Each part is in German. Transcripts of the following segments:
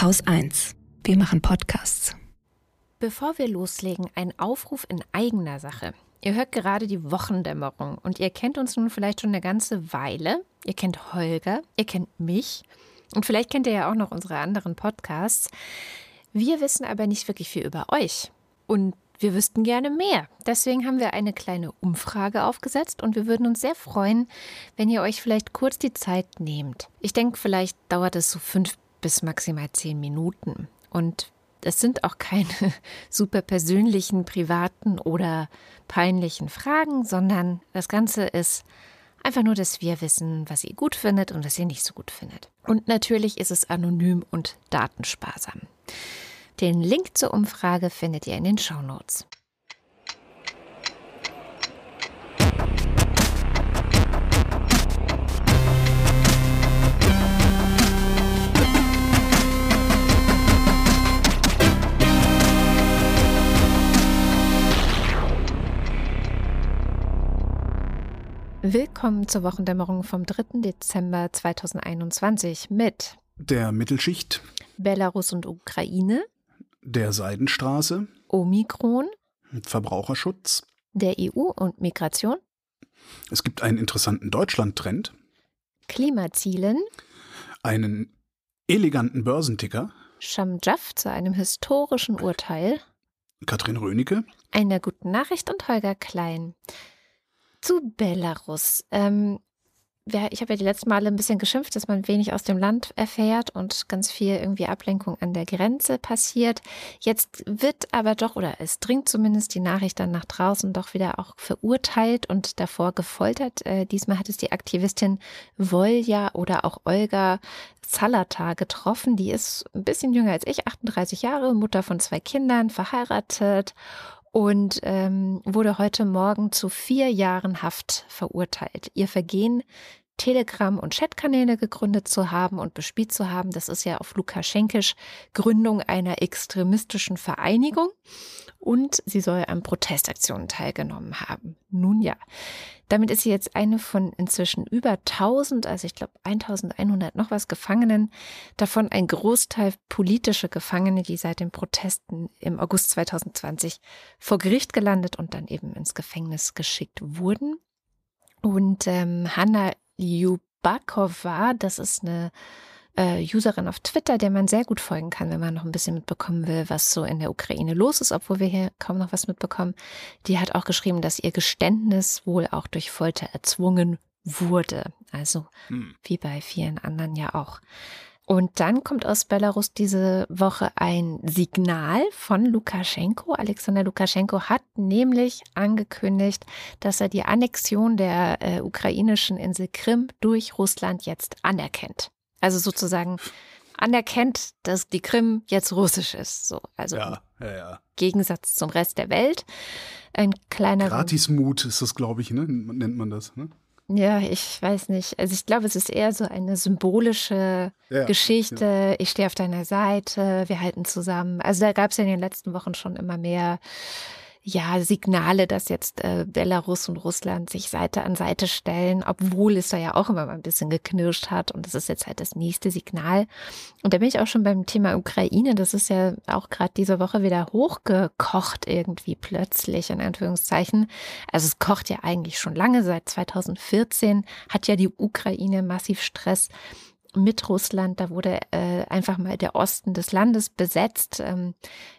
Haus 1. Wir machen Podcasts. Bevor wir loslegen, ein Aufruf in eigener Sache. Ihr hört gerade die Wochendämmerung und ihr kennt uns nun vielleicht schon eine ganze Weile. Ihr kennt Holger, ihr kennt mich und vielleicht kennt ihr ja auch noch unsere anderen Podcasts. Wir wissen aber nicht wirklich viel über euch und wir wüssten gerne mehr. Deswegen haben wir eine kleine Umfrage aufgesetzt und wir würden uns sehr freuen, wenn ihr euch vielleicht kurz die Zeit nehmt. Ich denke, vielleicht dauert es so fünf bis maximal zehn Minuten. Und es sind auch keine super persönlichen, privaten oder peinlichen Fragen, sondern das Ganze ist einfach nur, dass wir wissen, was ihr gut findet und was ihr nicht so gut findet. Und natürlich ist es anonym und datensparsam. Den Link zur Umfrage findet ihr in den Show Notes. Willkommen zur Wochendämmerung vom 3. Dezember 2021 mit der Mittelschicht, Belarus und Ukraine, der Seidenstraße, Omikron, Verbraucherschutz, der EU und Migration. Es gibt einen interessanten Deutschland-Trend, Klimazielen, einen eleganten Börsenticker, Shamjaf zu einem historischen Urteil, Katrin Rönecke, einer guten Nachricht und Holger Klein. Zu Belarus. Ähm, ich habe ja die letzten Male ein bisschen geschimpft, dass man wenig aus dem Land erfährt und ganz viel irgendwie Ablenkung an der Grenze passiert. Jetzt wird aber doch, oder es dringt zumindest die Nachricht dann nach draußen, doch wieder auch verurteilt und davor gefoltert. Äh, diesmal hat es die Aktivistin Volja oder auch Olga Zalata getroffen. Die ist ein bisschen jünger als ich, 38 Jahre, Mutter von zwei Kindern, verheiratet und ähm, wurde heute Morgen zu vier Jahren Haft verurteilt. Ihr Vergehen Telegram- und Chatkanäle gegründet zu haben und bespielt zu haben. Das ist ja auf Lukaschenkisch Gründung einer extremistischen Vereinigung. Und sie soll an Protestaktionen teilgenommen haben. Nun ja, damit ist sie jetzt eine von inzwischen über 1000, also ich glaube 1100 noch was Gefangenen, davon ein Großteil politische Gefangene, die seit den Protesten im August 2020 vor Gericht gelandet und dann eben ins Gefängnis geschickt wurden. Und ähm, Hanna Ljubakova, das ist eine äh, Userin auf Twitter, der man sehr gut folgen kann, wenn man noch ein bisschen mitbekommen will, was so in der Ukraine los ist, obwohl wir hier kaum noch was mitbekommen. Die hat auch geschrieben, dass ihr Geständnis wohl auch durch Folter erzwungen wurde. Also hm. wie bei vielen anderen ja auch. Und dann kommt aus Belarus diese Woche ein Signal von Lukaschenko. Alexander Lukaschenko hat nämlich angekündigt, dass er die Annexion der äh, ukrainischen Insel Krim durch Russland jetzt anerkennt. Also sozusagen anerkennt, dass die Krim jetzt russisch ist. So, also ja, ja, ja. Gegensatz zum Rest der Welt. Ein kleiner Gratismut ist das, glaube ich, ne? nennt man das. Ne? Ja, ich weiß nicht. Also ich glaube, es ist eher so eine symbolische ja, Geschichte. Ja. Ich stehe auf deiner Seite, wir halten zusammen. Also da gab es ja in den letzten Wochen schon immer mehr ja, Signale, dass jetzt äh, Belarus und Russland sich Seite an Seite stellen, obwohl es da ja auch immer mal ein bisschen geknirscht hat. Und das ist jetzt halt das nächste Signal. Und da bin ich auch schon beim Thema Ukraine. Das ist ja auch gerade diese Woche wieder hochgekocht irgendwie plötzlich, in Anführungszeichen. Also es kocht ja eigentlich schon lange. Seit 2014 hat ja die Ukraine massiv Stress mit Russland. Da wurde äh, einfach mal der Osten des Landes besetzt. Ähm,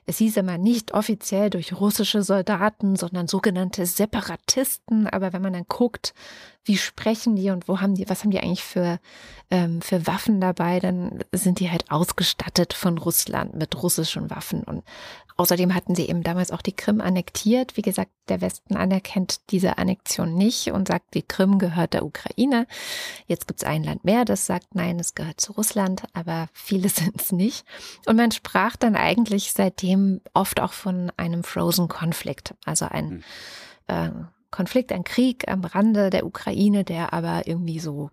es hieß immer nicht offiziell durch russische Soldaten, sondern sogenannte Separatisten. Aber wenn man dann guckt, wie sprechen die und wo haben die, was haben die eigentlich für, ähm, für Waffen dabei, dann sind die halt ausgestattet von Russland mit russischen Waffen. Und außerdem hatten sie eben damals auch die Krim annektiert. Wie gesagt, der Westen anerkennt diese Annexion nicht und sagt, die Krim gehört der Ukraine. Jetzt gibt es ein Land mehr, das sagt, nein, es gehört zu Russland, aber viele sind es nicht. Und man sprach dann eigentlich seitdem oft auch von einem Frozen Konflikt, also ein hm. äh, Konflikt, ein Krieg am Rande der Ukraine, der aber irgendwie so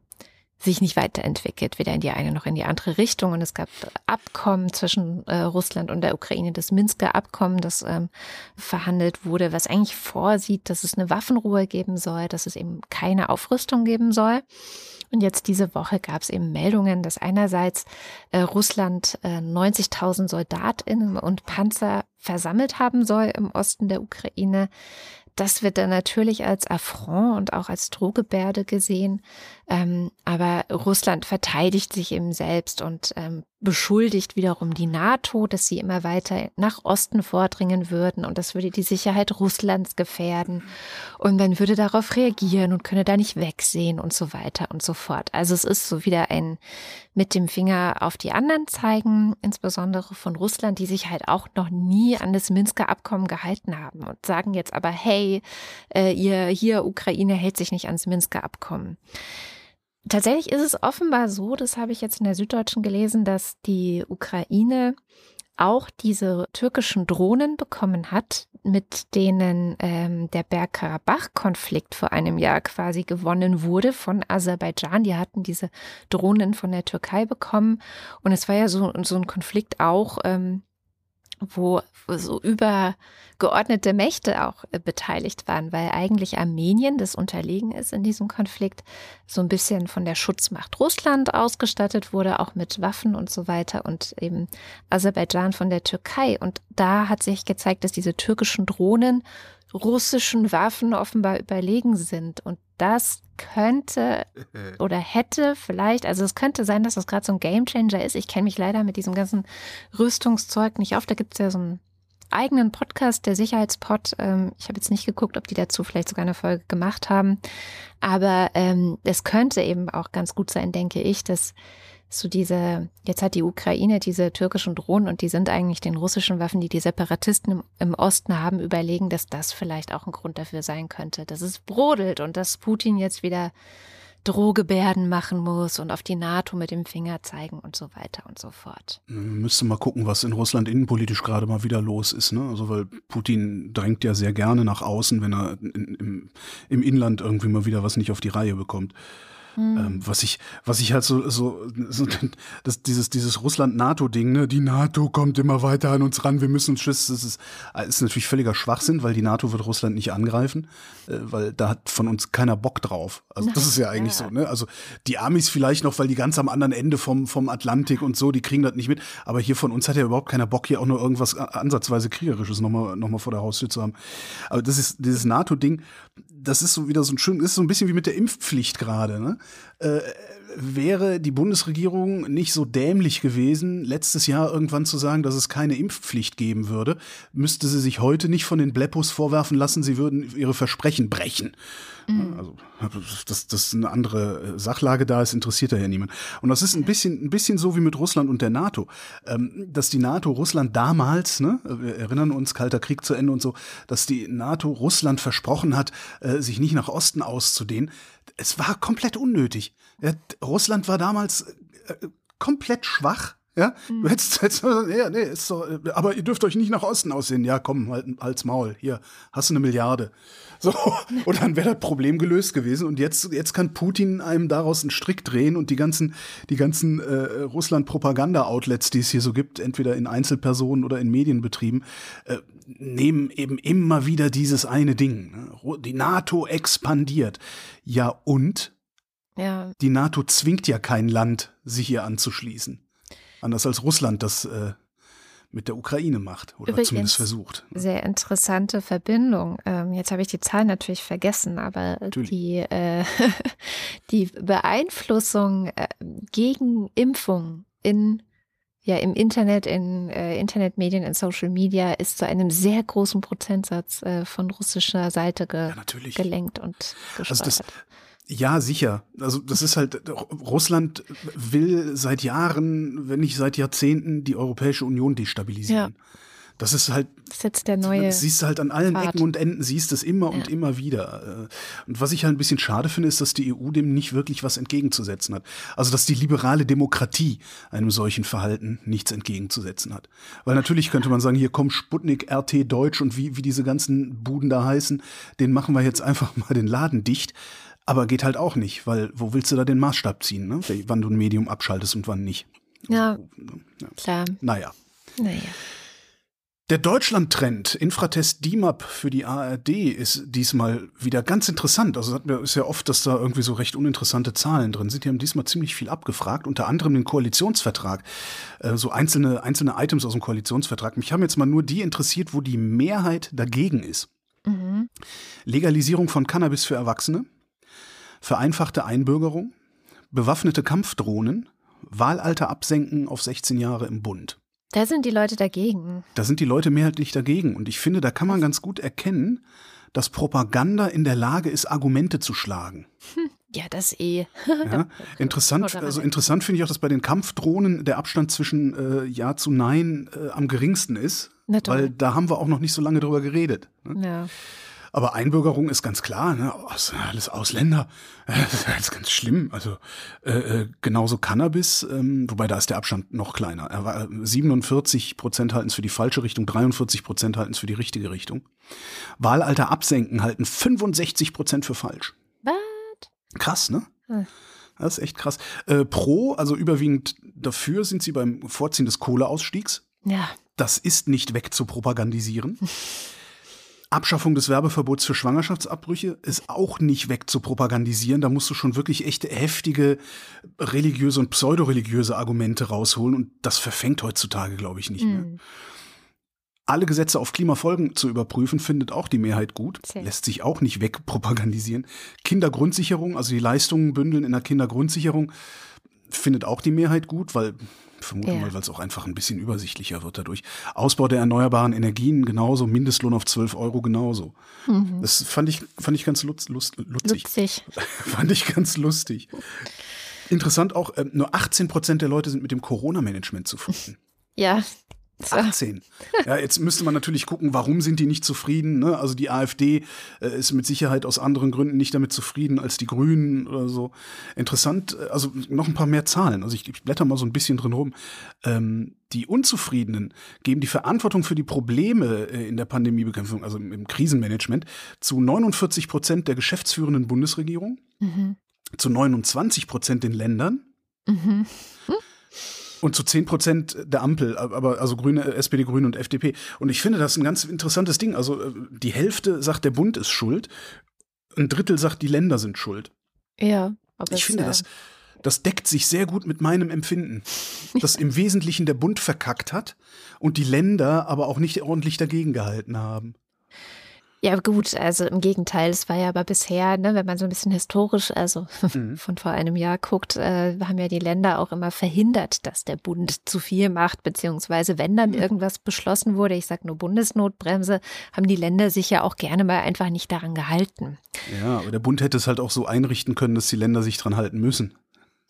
sich nicht weiterentwickelt, weder in die eine noch in die andere Richtung. Und es gab Abkommen zwischen äh, Russland und der Ukraine, das Minsker Abkommen, das ähm, verhandelt wurde, was eigentlich vorsieht, dass es eine Waffenruhe geben soll, dass es eben keine Aufrüstung geben soll. Und jetzt diese Woche gab es eben Meldungen, dass einerseits äh, Russland äh, 90.000 Soldatinnen und Panzer versammelt haben soll im Osten der Ukraine. Das wird dann natürlich als Affront und auch als Drohgebärde gesehen. Ähm, aber Russland verteidigt sich eben selbst und ähm, beschuldigt wiederum die NATO, dass sie immer weiter nach Osten vordringen würden und das würde die Sicherheit Russlands gefährden. Und man würde darauf reagieren und könne da nicht wegsehen und so weiter und so fort. Also es ist so wieder ein mit dem Finger auf die anderen zeigen, insbesondere von Russland, die sich halt auch noch nie an das Minsker Abkommen gehalten haben und sagen jetzt aber, hey, äh, ihr hier Ukraine hält sich nicht ans Minsker Abkommen. Tatsächlich ist es offenbar so, das habe ich jetzt in der Süddeutschen gelesen, dass die Ukraine auch diese türkischen Drohnen bekommen hat, mit denen ähm, der Bergkarabach-Konflikt vor einem Jahr quasi gewonnen wurde von Aserbaidschan. Die hatten diese Drohnen von der Türkei bekommen. Und es war ja so, so ein Konflikt auch, ähm, wo so übergeordnete Mächte auch äh, beteiligt waren, weil eigentlich Armenien, das unterlegen ist in diesem Konflikt, so ein bisschen von der Schutzmacht Russland ausgestattet wurde, auch mit Waffen und so weiter und eben Aserbaidschan von der Türkei. Und da hat sich gezeigt, dass diese türkischen Drohnen russischen Waffen offenbar überlegen sind. Und das könnte oder hätte vielleicht, also es könnte sein, dass das gerade so ein Gamechanger ist. Ich kenne mich leider mit diesem ganzen Rüstungszeug nicht auf. Da gibt es ja so einen eigenen Podcast, der Sicherheitspod. Ähm, ich habe jetzt nicht geguckt, ob die dazu vielleicht sogar eine Folge gemacht haben. Aber ähm, es könnte eben auch ganz gut sein, denke ich, dass so diese, jetzt hat die Ukraine diese türkischen Drohnen und die sind eigentlich den russischen Waffen, die die Separatisten im, im, Osten haben, überlegen, dass das vielleicht auch ein Grund dafür sein könnte, dass es brodelt und dass Putin jetzt wieder Drohgebärden machen muss und auf die NATO mit dem Finger zeigen und so weiter und so fort. Müsste mal gucken, was in Russland innenpolitisch gerade mal wieder los ist. Ne? Also weil Putin drängt ja sehr gerne nach außen, wenn er in, im, im Inland irgendwie mal wieder was nicht auf die Reihe bekommt. Mhm. Ähm, was ich, was ich halt so, so, so das, dieses, dieses Russland-NATO-Ding, ne, die NATO kommt immer weiter an uns ran, wir müssen uns schützen, das ist, äh, ist natürlich völliger Schwachsinn, weil die NATO wird Russland nicht angreifen, äh, weil da hat von uns keiner Bock drauf. Also das ist ja eigentlich ja. so, ne? Also die Amis vielleicht noch, weil die ganz am anderen Ende vom, vom Atlantik und so, die kriegen das nicht mit, aber hier von uns hat ja überhaupt keiner Bock, hier auch nur irgendwas ansatzweise kriegerisches nochmal, noch mal vor der Haustür zu haben. Aber das ist, dieses NATO-Ding, das ist so wieder so ein schön, ist so ein bisschen wie mit der Impfpflicht gerade, ne? Äh, wäre die Bundesregierung nicht so dämlich gewesen, letztes Jahr irgendwann zu sagen, dass es keine Impfpflicht geben würde, müsste sie sich heute nicht von den Bleppos vorwerfen lassen, sie würden ihre Versprechen brechen. Mhm. Also, dass das eine andere äh, Sachlage da ist, interessiert ja niemand. Und das ist ein bisschen, ein bisschen so wie mit Russland und der NATO. Ähm, dass die NATO Russland damals, ne, wir erinnern uns, Kalter Krieg zu Ende und so, dass die NATO Russland versprochen hat, äh, sich nicht nach Osten auszudehnen. Es war komplett unnötig. Russland war damals äh, komplett schwach ja, mhm. du hättest jetzt, ja, nee, ist so, aber ihr dürft euch nicht nach Osten aussehen. Ja, komm, halt, halt's Maul. Hier, hast du eine Milliarde. So, und dann wäre das Problem gelöst gewesen. Und jetzt, jetzt kann Putin einem daraus einen Strick drehen und die ganzen, die ganzen äh, Russland-Propaganda-Outlets, die es hier so gibt, entweder in Einzelpersonen oder in Medienbetrieben, äh, nehmen eben immer wieder dieses eine Ding. Ne? Die NATO expandiert. Ja, und? Ja. Die NATO zwingt ja kein Land, sich hier anzuschließen. Anders als Russland das äh, mit der Ukraine macht oder Übrigens, zumindest versucht. Sehr interessante Verbindung. Ähm, jetzt habe ich die Zahl natürlich vergessen, aber die, äh, die Beeinflussung äh, gegen Impfung in ja, im Internet, in äh, Internetmedien, in Social Media ist zu einem sehr großen Prozentsatz äh, von russischer Seite ge ja, gelenkt und gesteuert. Also ja, sicher. Also das ist halt, Russland will seit Jahren, wenn nicht seit Jahrzehnten, die Europäische Union destabilisieren. Ja. Das ist halt. Das ist jetzt der neue. Das siehst du halt an allen Pfad. Ecken und Enden, siehst es immer ja. und immer wieder. Und was ich halt ein bisschen schade finde, ist, dass die EU dem nicht wirklich was entgegenzusetzen hat. Also, dass die liberale Demokratie einem solchen Verhalten nichts entgegenzusetzen hat. Weil natürlich könnte man sagen, hier kommt Sputnik, RT Deutsch und wie, wie diese ganzen Buden da heißen, den machen wir jetzt einfach mal den Laden dicht. Aber geht halt auch nicht, weil wo willst du da den Maßstab ziehen, ne? wann du ein Medium abschaltest und wann nicht? Ja, ja. klar. Naja. Naja. Der Deutschland-Trend, Infratest DIMAP für die ARD, ist diesmal wieder ganz interessant. Also ist ja oft, dass da irgendwie so recht uninteressante Zahlen drin sind. Die haben diesmal ziemlich viel abgefragt, unter anderem den Koalitionsvertrag, äh, so einzelne, einzelne Items aus dem Koalitionsvertrag. Mich haben jetzt mal nur die interessiert, wo die Mehrheit dagegen ist. Mhm. Legalisierung von Cannabis für Erwachsene, vereinfachte Einbürgerung, bewaffnete Kampfdrohnen, Wahlalter absenken auf 16 Jahre im Bund. Da sind die Leute dagegen. Da sind die Leute mehrheitlich dagegen. Und ich finde, da kann man ganz gut erkennen, dass Propaganda in der Lage ist, Argumente zu schlagen. Hm, ja, das eh. ja, interessant, also interessant finde ich auch, dass bei den Kampfdrohnen der Abstand zwischen äh, Ja zu Nein äh, am geringsten ist. Weil da haben wir auch noch nicht so lange drüber geredet. Ne? Ja. Aber Einbürgerung ist ganz klar, ne? Alles Ausländer. Das ist alles ganz schlimm. Also äh, äh, genauso Cannabis, ähm, wobei da ist der Abstand noch kleiner. Er war 47 Prozent halten es für die falsche Richtung, 43 Prozent halten es für die richtige Richtung. Wahlalter absenken halten 65 Prozent für falsch. Was? Krass, ne? Hm. Das ist echt krass. Äh, pro, also überwiegend dafür sind sie beim Vorziehen des Kohleausstiegs. Ja. Das ist nicht wegzupropagandisieren. Abschaffung des Werbeverbots für Schwangerschaftsabbrüche ist auch nicht wegzupropagandisieren. Da musst du schon wirklich echte heftige religiöse und pseudoreligiöse Argumente rausholen und das verfängt heutzutage, glaube ich, nicht mehr. Mhm. Alle Gesetze auf Klimafolgen zu überprüfen, findet auch die Mehrheit gut. Sehr. Lässt sich auch nicht wegpropagandisieren. Kindergrundsicherung, also die Leistungen bündeln in der Kindergrundsicherung, findet auch die Mehrheit gut, weil vermute ja. mal, weil es auch einfach ein bisschen übersichtlicher wird dadurch. Ausbau der erneuerbaren Energien genauso, Mindestlohn auf 12 Euro genauso. Mhm. Das fand ich, fand ich ganz lutz, lust, lutzig. Lutzig. fand ich ganz lustig. Interessant auch, äh, nur 18 Prozent der Leute sind mit dem Corona-Management zufrieden. Ja, 18. Ja, jetzt müsste man natürlich gucken, warum sind die nicht zufrieden. Ne? Also die AfD äh, ist mit Sicherheit aus anderen Gründen nicht damit zufrieden als die Grünen oder so. Interessant, äh, also noch ein paar mehr Zahlen. Also ich, ich blätter mal so ein bisschen drin rum. Ähm, die Unzufriedenen geben die Verantwortung für die Probleme äh, in der Pandemiebekämpfung, also im, im Krisenmanagement, zu 49 Prozent der geschäftsführenden Bundesregierung, mhm. zu 29 Prozent den Ländern. Mhm. Und zu 10 Prozent der Ampel, aber also Grüne, SPD, Grüne und FDP. Und ich finde das ein ganz interessantes Ding. Also äh, die Hälfte sagt, der Bund ist schuld, ein Drittel sagt, die Länder sind schuld. Ja, aber ich finde das, das deckt sich sehr gut mit meinem Empfinden, dass im Wesentlichen der Bund verkackt hat und die Länder aber auch nicht ordentlich dagegen gehalten haben. Ja, gut, also im Gegenteil, es war ja aber bisher, ne, wenn man so ein bisschen historisch, also mhm. von vor einem Jahr guckt, äh, haben ja die Länder auch immer verhindert, dass der Bund zu viel macht, beziehungsweise wenn dann mhm. irgendwas beschlossen wurde, ich sage nur Bundesnotbremse, haben die Länder sich ja auch gerne mal einfach nicht daran gehalten. Ja, aber der Bund hätte es halt auch so einrichten können, dass die Länder sich dran halten müssen.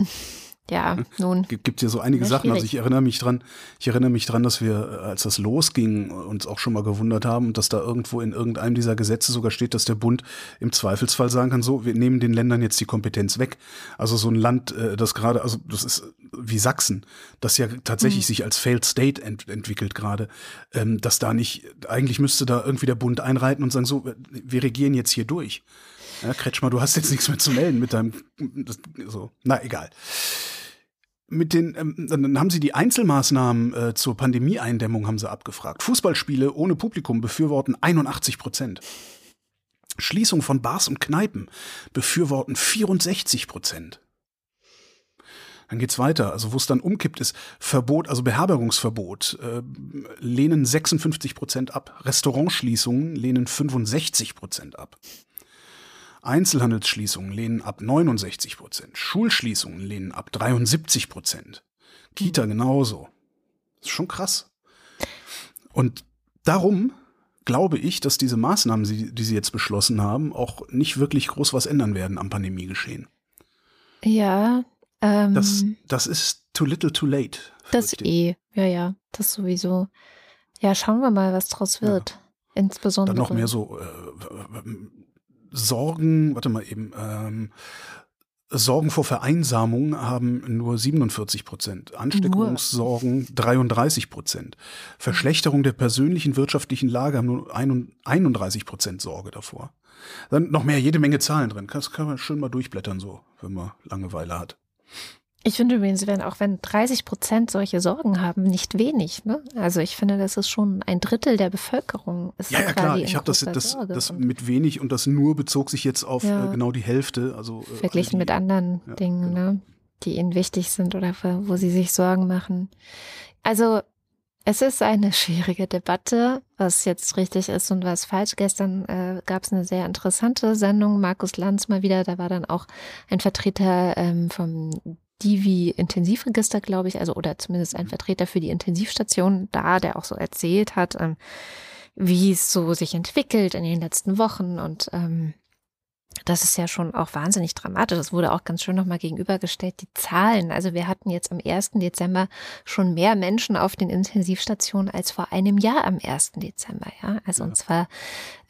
Ja, nun. Gibt, gibt ja so einige Sachen. Also ich erinnere mich dran, ich erinnere mich dran, dass wir, als das losging, uns auch schon mal gewundert haben, dass da irgendwo in irgendeinem dieser Gesetze sogar steht, dass der Bund im Zweifelsfall sagen kann, so, wir nehmen den Ländern jetzt die Kompetenz weg. Also so ein Land, äh, das gerade, also das ist wie Sachsen, das ja tatsächlich mhm. sich als Failed State ent entwickelt gerade, ähm, dass da nicht, eigentlich müsste da irgendwie der Bund einreiten und sagen, so, wir regieren jetzt hier durch. Ja, Kretschmer, du hast jetzt nichts mehr zu melden mit deinem, so, na egal mit den, ähm, dann haben sie die Einzelmaßnahmen äh, zur Pandemieeindämmung haben sie abgefragt. Fußballspiele ohne Publikum befürworten 81 Prozent. Schließung von Bars und Kneipen befürworten 64 Prozent. Dann geht's weiter. Also wo es dann umkippt ist, Verbot, also Beherbergungsverbot, äh, lehnen 56 Prozent ab. Restaurantschließungen lehnen 65 Prozent ab. Einzelhandelsschließungen lehnen ab 69 Prozent. Schulschließungen lehnen ab 73 Prozent. Kita genauso. Das ist schon krass. Und darum glaube ich, dass diese Maßnahmen, die sie jetzt beschlossen haben, auch nicht wirklich groß was ändern werden am Pandemiegeschehen. Ja. Ähm, das, das ist too little too late. Das eh. Ja, ja. Das sowieso. Ja, schauen wir mal, was draus wird. Ja. Insbesondere. Dann noch mehr so äh, Sorgen, warte mal eben, ähm, Sorgen vor Vereinsamung haben nur 47 Prozent, Ansteckungssorgen 33 Prozent, Verschlechterung der persönlichen wirtschaftlichen Lage haben nur 31 Prozent Sorge davor. Dann noch mehr, jede Menge Zahlen drin. Das kann man schön mal durchblättern, so, wenn man Langeweile hat. Ich finde übrigens, wenn auch wenn 30 Prozent solche Sorgen haben, nicht wenig. Ne? Also ich finde, das ist schon ein Drittel der Bevölkerung. Ist ja, ja klar. Ich habe das, das, das mit wenig und das nur bezog sich jetzt auf ja. äh, genau die Hälfte. Also äh, verglichen die, mit anderen ja, Dingen, genau. ne? die ihnen wichtig sind oder wo sie sich Sorgen machen. Also es ist eine schwierige Debatte, was jetzt richtig ist und was falsch. Gestern äh, gab es eine sehr interessante Sendung, Markus Lanz mal wieder, da war dann auch ein Vertreter ähm, vom Divi Intensivregister, glaube ich, also oder zumindest ein mhm. Vertreter für die Intensivstation da, der auch so erzählt hat, ähm, wie es so sich entwickelt in den letzten Wochen und ähm, das ist ja schon auch wahnsinnig dramatisch. Das wurde auch ganz schön nochmal gegenübergestellt, die Zahlen. Also wir hatten jetzt am 1. Dezember schon mehr Menschen auf den Intensivstationen als vor einem Jahr am 1. Dezember. Ja, also ja. und zwar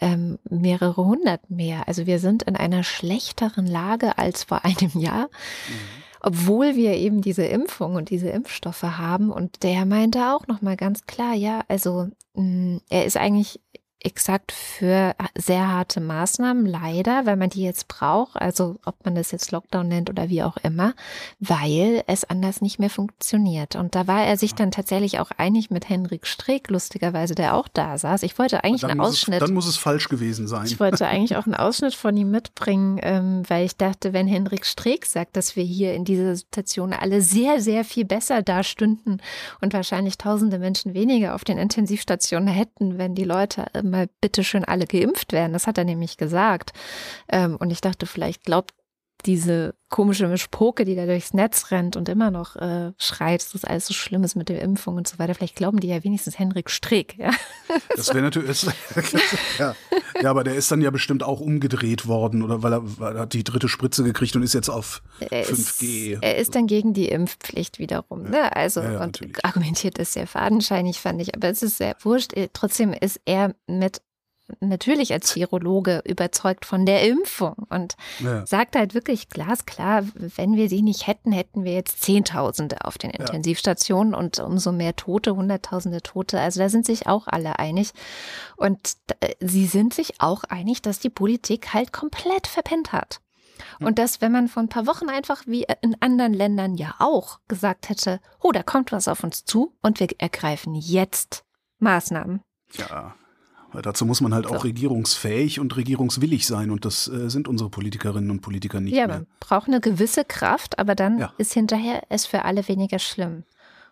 ähm, mehrere hundert mehr. Also wir sind in einer schlechteren Lage als vor einem Jahr. Mhm obwohl wir eben diese Impfung und diese Impfstoffe haben. Und der meinte auch nochmal ganz klar, ja, also mh, mm, er ist eigentlich exakt für sehr harte Maßnahmen, leider, weil man die jetzt braucht, also ob man das jetzt Lockdown nennt oder wie auch immer, weil es anders nicht mehr funktioniert. Und da war er sich dann tatsächlich auch einig mit Henrik Streeck, lustigerweise, der auch da saß. Ich wollte eigentlich einen Ausschnitt. Es, dann muss es falsch gewesen sein. Ich wollte eigentlich auch einen Ausschnitt von ihm mitbringen, ähm, weil ich dachte, wenn Henrik Streeck sagt, dass wir hier in dieser Situation alle sehr, sehr viel besser dastünden und wahrscheinlich tausende Menschen weniger auf den Intensivstationen hätten, wenn die Leute mal bitte schön alle geimpft werden. Das hat er nämlich gesagt. Ähm, und ich dachte, vielleicht glaubt diese komische Mischpoke, die da durchs Netz rennt und immer noch äh, schreit, dass das alles so schlimm ist mit der Impfung und so weiter. Vielleicht glauben die ja wenigstens Henrik Streeck. Ja? Das wäre natürlich, ja. ja, aber der ist dann ja bestimmt auch umgedreht worden oder weil er, weil er hat die dritte Spritze gekriegt und ist jetzt auf er 5G. Ist, er ist dann gegen die Impfpflicht wiederum. Ja. Ne? Also und natürlich. argumentiert ist sehr fadenscheinig, fand ich. Aber es ist sehr wurscht. Trotzdem ist er mit natürlich als Virologe überzeugt von der Impfung und ja. sagt halt wirklich glasklar, wenn wir sie nicht hätten, hätten wir jetzt Zehntausende auf den Intensivstationen ja. und umso mehr Tote, Hunderttausende Tote. Also da sind sich auch alle einig. Und sie sind sich auch einig, dass die Politik halt komplett verpennt hat. Hm. Und dass, wenn man vor ein paar Wochen einfach wie in anderen Ländern ja auch gesagt hätte, oh, da kommt was auf uns zu und wir ergreifen jetzt Maßnahmen. Ja, weil dazu muss man halt so. auch regierungsfähig und regierungswillig sein und das äh, sind unsere Politikerinnen und Politiker nicht ja, mehr. Man braucht eine gewisse Kraft, aber dann ja. ist hinterher es für alle weniger schlimm.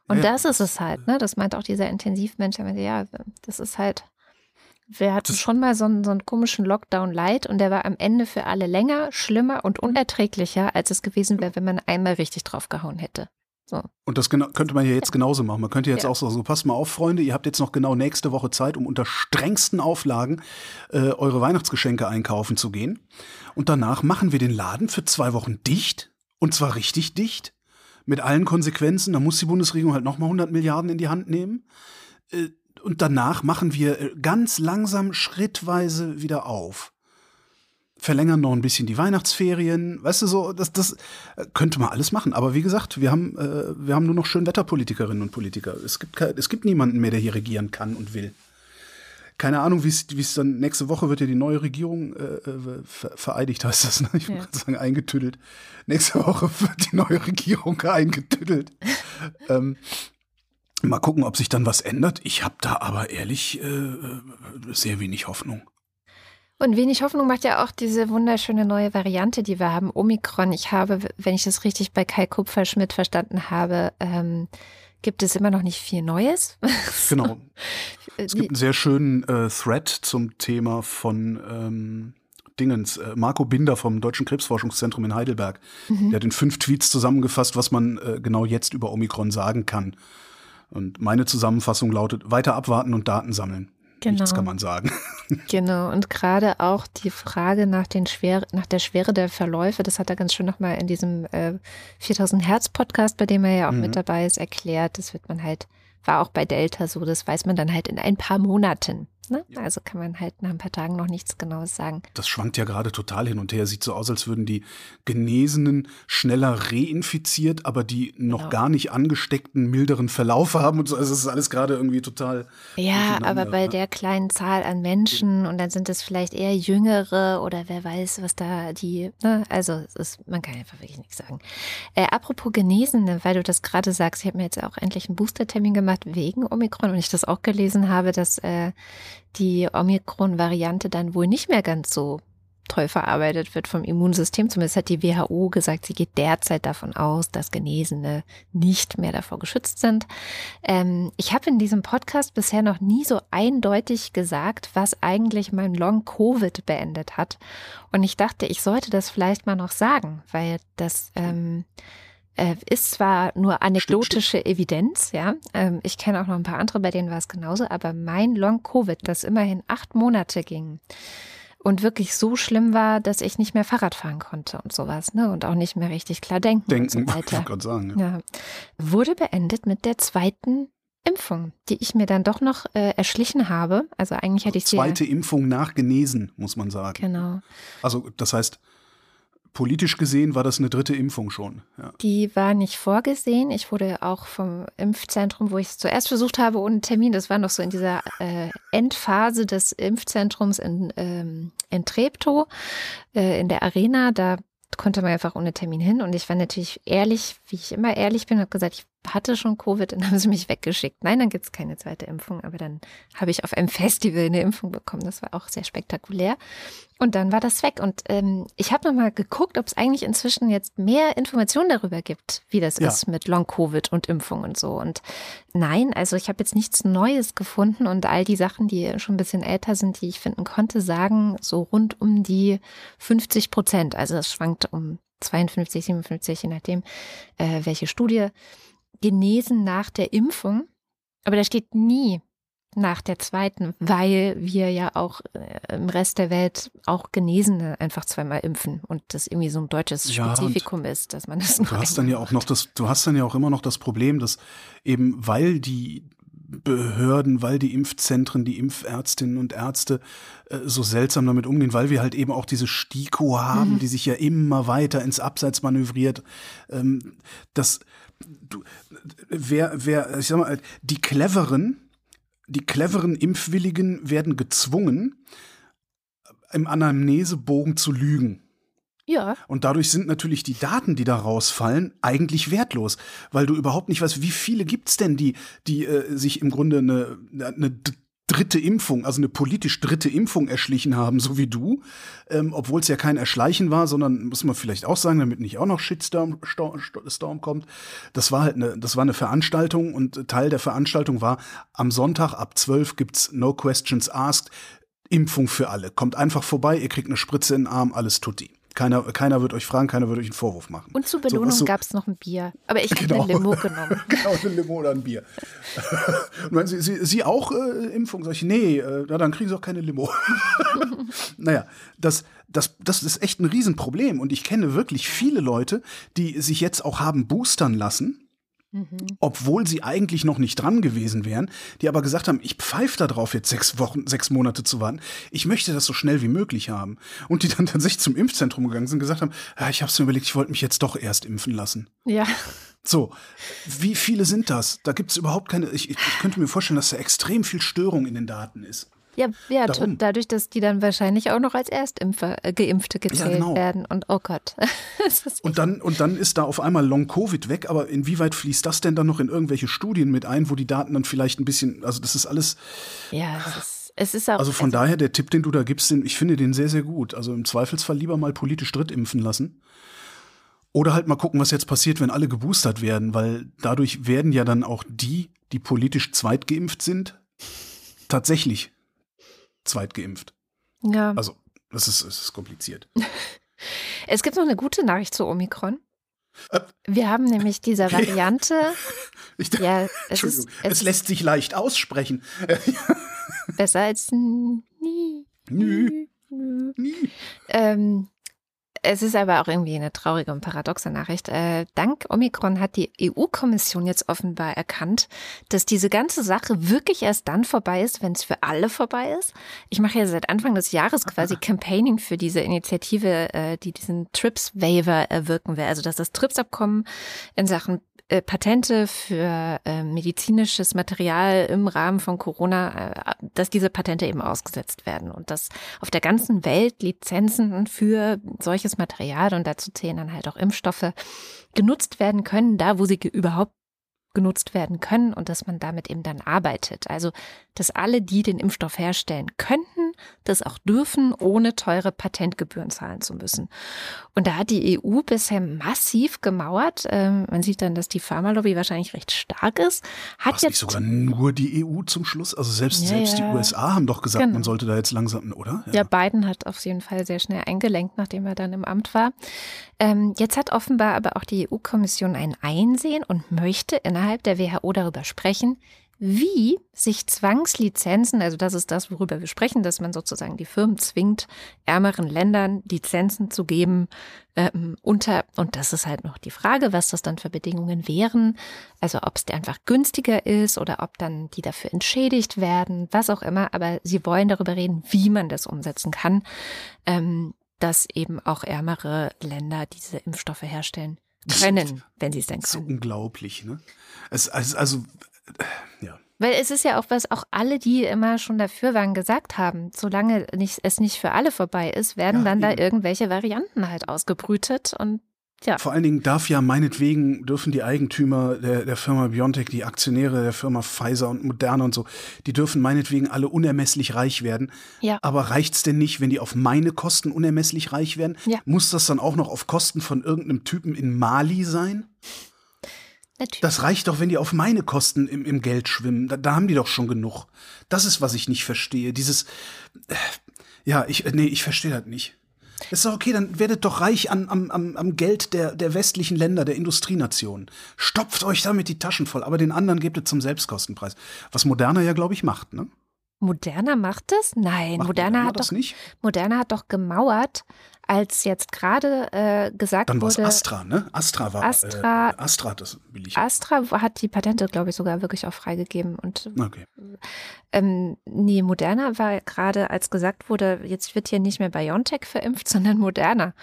Und ja, das ist es halt, ne? Das meint auch dieser Intensivmensch, der meinte, ja, das ist halt, wir hatten das schon mal so einen, so einen komischen Lockdown light und der war am Ende für alle länger, schlimmer und unerträglicher, als es gewesen wäre, wenn man einmal richtig draufgehauen hätte. So. Und das genau, könnte man ja jetzt genauso machen. Man könnte jetzt ja. auch so, so, passt mal auf, Freunde, ihr habt jetzt noch genau nächste Woche Zeit, um unter strengsten Auflagen äh, eure Weihnachtsgeschenke einkaufen zu gehen. Und danach machen wir den Laden für zwei Wochen dicht. Und zwar richtig dicht. Mit allen Konsequenzen. Da muss die Bundesregierung halt nochmal 100 Milliarden in die Hand nehmen. Äh, und danach machen wir äh, ganz langsam, schrittweise wieder auf verlängern noch ein bisschen die Weihnachtsferien, weißt du so, das, das äh, könnte man alles machen. Aber wie gesagt, wir haben, äh, wir haben nur noch Schönwetterpolitikerinnen und Politiker. Es gibt, es gibt niemanden mehr, der hier regieren kann und will. Keine Ahnung, wie es dann nächste Woche wird ja die neue Regierung äh, äh ver vereidigt, heißt das, ne? Ich ja. würde sagen, eingetüdelt. Nächste Woche wird die neue Regierung eingetüdelt. ähm, mal gucken, ob sich dann was ändert. Ich habe da aber ehrlich äh, äh sehr wenig Hoffnung. Und wenig Hoffnung macht ja auch diese wunderschöne neue Variante, die wir haben, Omikron. Ich habe, wenn ich das richtig bei Kai Kupferschmidt verstanden habe, ähm, gibt es immer noch nicht viel Neues. Genau. es gibt einen sehr schönen äh, Thread zum Thema von ähm, Dingens, äh, Marco Binder vom Deutschen Krebsforschungszentrum in Heidelberg. Mhm. Der hat in fünf Tweets zusammengefasst, was man äh, genau jetzt über Omikron sagen kann. Und meine Zusammenfassung lautet, weiter abwarten und Daten sammeln. Genau. Nichts kann man sagen. Genau, und gerade auch die Frage nach, den Schwer nach der Schwere der Verläufe, das hat er ganz schön nochmal in diesem äh, 4000 Hertz Podcast, bei dem er ja auch mhm. mit dabei ist, erklärt. Das wird man halt, war auch bei Delta so, das weiß man dann halt in ein paar Monaten. Ne? Ja. Also kann man halt nach ein paar Tagen noch nichts Genaues sagen. Das schwankt ja gerade total hin und her. Sieht so aus, als würden die Genesenen schneller reinfiziert, aber die noch genau. gar nicht angesteckten milderen Verlauf haben und so. Also es ist alles gerade irgendwie total. Ja, aber bei der kleinen Zahl an Menschen und dann sind es vielleicht eher Jüngere oder wer weiß, was da die. Ne? Also ist, man kann einfach wirklich nichts sagen. Äh, apropos Genesene, weil du das gerade sagst, ich habe mir jetzt auch endlich einen Boostertermin gemacht wegen Omikron und ich das auch gelesen habe, dass äh, die Omikron-Variante dann wohl nicht mehr ganz so toll verarbeitet wird vom Immunsystem. Zumindest hat die WHO gesagt, sie geht derzeit davon aus, dass Genesene nicht mehr davor geschützt sind. Ähm, ich habe in diesem Podcast bisher noch nie so eindeutig gesagt, was eigentlich mein Long-Covid beendet hat. Und ich dachte, ich sollte das vielleicht mal noch sagen, weil das ähm, äh, ist zwar nur anekdotische Evidenz, ja. Ähm, ich kenne auch noch ein paar andere, bei denen war es genauso, aber mein Long-Covid, das immerhin acht Monate ging und wirklich so schlimm war, dass ich nicht mehr Fahrrad fahren konnte und sowas, ne? Und auch nicht mehr richtig klar denken, denken und so weiter. Ich sagen, ja. ja. Wurde beendet mit der zweiten Impfung, die ich mir dann doch noch äh, erschlichen habe. Also eigentlich hätte ich sie. Zweite Impfung nach genesen, muss man sagen. Genau. Also das heißt, Politisch gesehen war das eine dritte Impfung schon. Ja. Die war nicht vorgesehen. Ich wurde auch vom Impfzentrum, wo ich es zuerst versucht habe, ohne Termin, das war noch so in dieser äh, Endphase des Impfzentrums in, ähm, in Treptow, äh, in der Arena. Da konnte man einfach ohne Termin hin. Und ich war natürlich ehrlich, wie ich immer ehrlich bin, habe gesagt, ich hatte schon Covid und haben sie mich weggeschickt. Nein, dann gibt es keine zweite Impfung. Aber dann habe ich auf einem Festival eine Impfung bekommen. Das war auch sehr spektakulär. Und dann war das weg. Und ähm, ich habe nochmal geguckt, ob es eigentlich inzwischen jetzt mehr Informationen darüber gibt, wie das ja. ist mit Long-Covid und Impfung und so. Und nein, also ich habe jetzt nichts Neues gefunden und all die Sachen, die schon ein bisschen älter sind, die ich finden konnte, sagen so rund um die 50 Prozent. Also es schwankt um 52, 57, je nachdem, äh, welche Studie genesen nach der Impfung. Aber da steht nie nach der zweiten, weil wir ja auch äh, im Rest der Welt auch Genesene einfach zweimal impfen und das irgendwie so ein deutsches Spezifikum ja, ist, dass man das. Du hast dann ja auch noch das, du hast dann ja auch immer noch das Problem, dass eben weil die Behörden, weil die Impfzentren, die Impfärztinnen und Ärzte äh, so seltsam damit umgehen, weil wir halt eben auch diese STIKO haben, mhm. die sich ja immer weiter ins Abseits manövriert. Ähm, das, du, wer, wer, ich sag mal, die cleveren, die cleveren Impfwilligen werden gezwungen, im Anamnesebogen zu lügen. Ja. Und dadurch sind natürlich die Daten, die da rausfallen, eigentlich wertlos, weil du überhaupt nicht weißt, wie viele gibt's denn, die, die äh, sich im Grunde eine, eine dritte Impfung, also eine politisch dritte Impfung erschlichen haben, so wie du, ähm, obwohl es ja kein Erschleichen war, sondern muss man vielleicht auch sagen, damit nicht auch noch Shitstorm Storm kommt. Das war halt eine, das war eine Veranstaltung und Teil der Veranstaltung war am Sonntag ab 12 gibt's No Questions Asked. Impfung für alle. Kommt einfach vorbei, ihr kriegt eine Spritze in den Arm, alles tutti. Keiner, keiner wird euch fragen, keiner wird euch einen Vorwurf machen. Und zur Belohnung so, so, gab es noch ein Bier. Aber ich genau. habe eine Limo genommen. genau, eine Limo oder ein Bier. Und meinen Sie, Sie, Sie auch äh, Impfung? Sag ich, nee, äh, dann kriegen Sie auch keine Limo. naja, das, das, das ist echt ein Riesenproblem. Und ich kenne wirklich viele Leute, die sich jetzt auch haben boostern lassen Mhm. Obwohl sie eigentlich noch nicht dran gewesen wären, die aber gesagt haben, ich pfeife da drauf, jetzt sechs Wochen, sechs Monate zu warten. Ich möchte das so schnell wie möglich haben. Und die dann tatsächlich zum Impfzentrum gegangen sind und gesagt haben, ja, ich habe es mir überlegt, ich wollte mich jetzt doch erst impfen lassen. Ja. So, wie viele sind das? Da gibt es überhaupt keine. Ich, ich könnte mir vorstellen, dass da extrem viel Störung in den Daten ist. Ja, ja dadurch, dass die dann wahrscheinlich auch noch als Erstimpfer, äh, Geimpfte gezählt ja, genau. werden. Und oh Gott. und, dann, und dann ist da auf einmal Long-Covid weg, aber inwieweit fließt das denn dann noch in irgendwelche Studien mit ein, wo die Daten dann vielleicht ein bisschen, also das ist alles. Ja, es ist, es ist auch. Also von also, daher, der Tipp, den du da gibst, den, ich finde den sehr, sehr gut. Also im Zweifelsfall lieber mal politisch drittimpfen lassen. Oder halt mal gucken, was jetzt passiert, wenn alle geboostert werden, weil dadurch werden ja dann auch die, die politisch zweitgeimpft sind, tatsächlich zweitgeimpft. Ja. Also, das ist, das ist kompliziert. es gibt noch eine gute Nachricht zu Omikron. Äh, Wir haben nämlich diese Variante. Ich, ja, es, Entschuldigung, ist, es, es lässt sich leicht aussprechen. besser als nie. Nie. Nie. Ähm, Es ist aber auch irgendwie eine traurige und paradoxe Nachricht. Äh, dank Omikron hat die EU-Kommission jetzt offenbar erkannt, dass diese ganze Sache wirklich erst dann vorbei ist, wenn es für alle vorbei ist. Ich mache ja seit Anfang des Jahres quasi Campaigning für diese Initiative, äh, die diesen TRIPS-Waiver erwirken will. Also dass das TRIPS-Abkommen in Sachen äh, Patente für äh, medizinisches Material im Rahmen von Corona, äh, dass diese Patente eben ausgesetzt werden und dass auf der ganzen Welt Lizenzen für solches Material und dazu zählen dann halt auch Impfstoffe genutzt werden können, da wo sie überhaupt genutzt werden können und dass man damit eben dann arbeitet. Also, dass alle, die den Impfstoff herstellen könnten, das auch dürfen, ohne teure Patentgebühren zahlen zu müssen. Und da hat die EU bisher massiv gemauert. Ähm, man sieht dann, dass die Pharmalobby wahrscheinlich recht stark ist. Hat jetzt nicht sogar nur die EU zum Schluss? Also selbst, Ja, selbst ja. die USA haben doch gesagt, Genau. man sollte da jetzt langsam, oder? Ja, Biden hat auf jeden Fall sehr schnell eingelenkt, nachdem er dann im Amt war. Ähm, jetzt hat offenbar aber auch die EU-Kommission ein Einsehen und möchte innerhalb der WHO darüber sprechen, wie sich Zwangslizenzen, also das ist das, worüber wir sprechen, dass man sozusagen die Firmen zwingt, ärmeren Ländern Lizenzen zu geben ähm, unter, und das ist halt noch die Frage, was das dann für Bedingungen wären, also ob es einfach günstiger ist oder ob dann die dafür entschädigt werden, was auch immer, aber sie wollen darüber reden, wie man das umsetzen kann, ähm, dass eben auch ärmere Länder diese Impfstoffe herstellen können, wenn sie es denn Das ist können. unglaublich, ne? Es, also, also, ja. Weil es ist ja auch, was auch alle, die immer schon dafür waren, gesagt haben. Solange nicht, es nicht für alle vorbei ist, werden Ja, dann da eben. irgendwelche Varianten halt ausgebrütet. Und ja, Vor allen Dingen darf ja meinetwegen, dürfen die Eigentümer der, der Firma Biontech, die Aktionäre der Firma Pfizer und Moderna und so, die dürfen meinetwegen alle unermesslich reich werden. Ja. Aber reicht's denn nicht, wenn die auf meine Kosten unermesslich reich werden? Ja. Muss das dann auch noch auf Kosten von irgendeinem Typen in Mali sein? Natürlich. Das reicht doch, wenn die auf meine Kosten im, im Geld schwimmen. Da, da haben die doch schon genug. Das ist, was ich nicht verstehe. Dieses, äh, ja, ich, äh, nee, ich verstehe das nicht. Ist doch okay, dann werdet doch reich an, am, am, am Geld der, der westlichen Länder, der Industrienationen. Stopft euch damit die Taschen voll, aber den anderen gebt es zum Selbstkostenpreis. Was Moderna ja, glaube ich, macht, ne? Moderna macht das? Nein, Macht Moderna hat das doch nicht? Moderna hat doch gemauert, als jetzt gerade äh, gesagt Dann war es wurde, Astra, ne? Astra war Astra- äh, Astra hat das billig. Astra hat die Patente, glaube ich, sogar wirklich auch freigegeben. Und Okay. ähm, nee, Moderna war gerade, als gesagt wurde, jetzt wird hier nicht mehr BioNTech verimpft, sondern Moderna.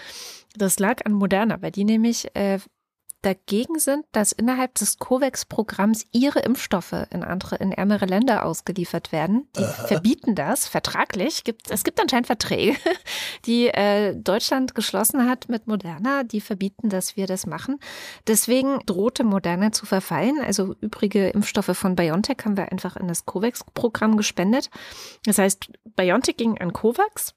Das lag an Moderna, weil die nämlich äh, dagegen sind, dass innerhalb des COVAX-Programms ihre Impfstoffe in andere, in ärmere Länder ausgeliefert werden. Die verbieten das vertraglich. Gibt, es gibt anscheinend Verträge, die äh, Deutschland geschlossen hat mit Moderna, die verbieten, dass wir das machen. Deswegen drohte Moderna zu verfallen. Also übrige Impfstoffe von BioNTech haben wir einfach in das COVAX-Programm gespendet. Das heißt, BioNTech ging an COVAX.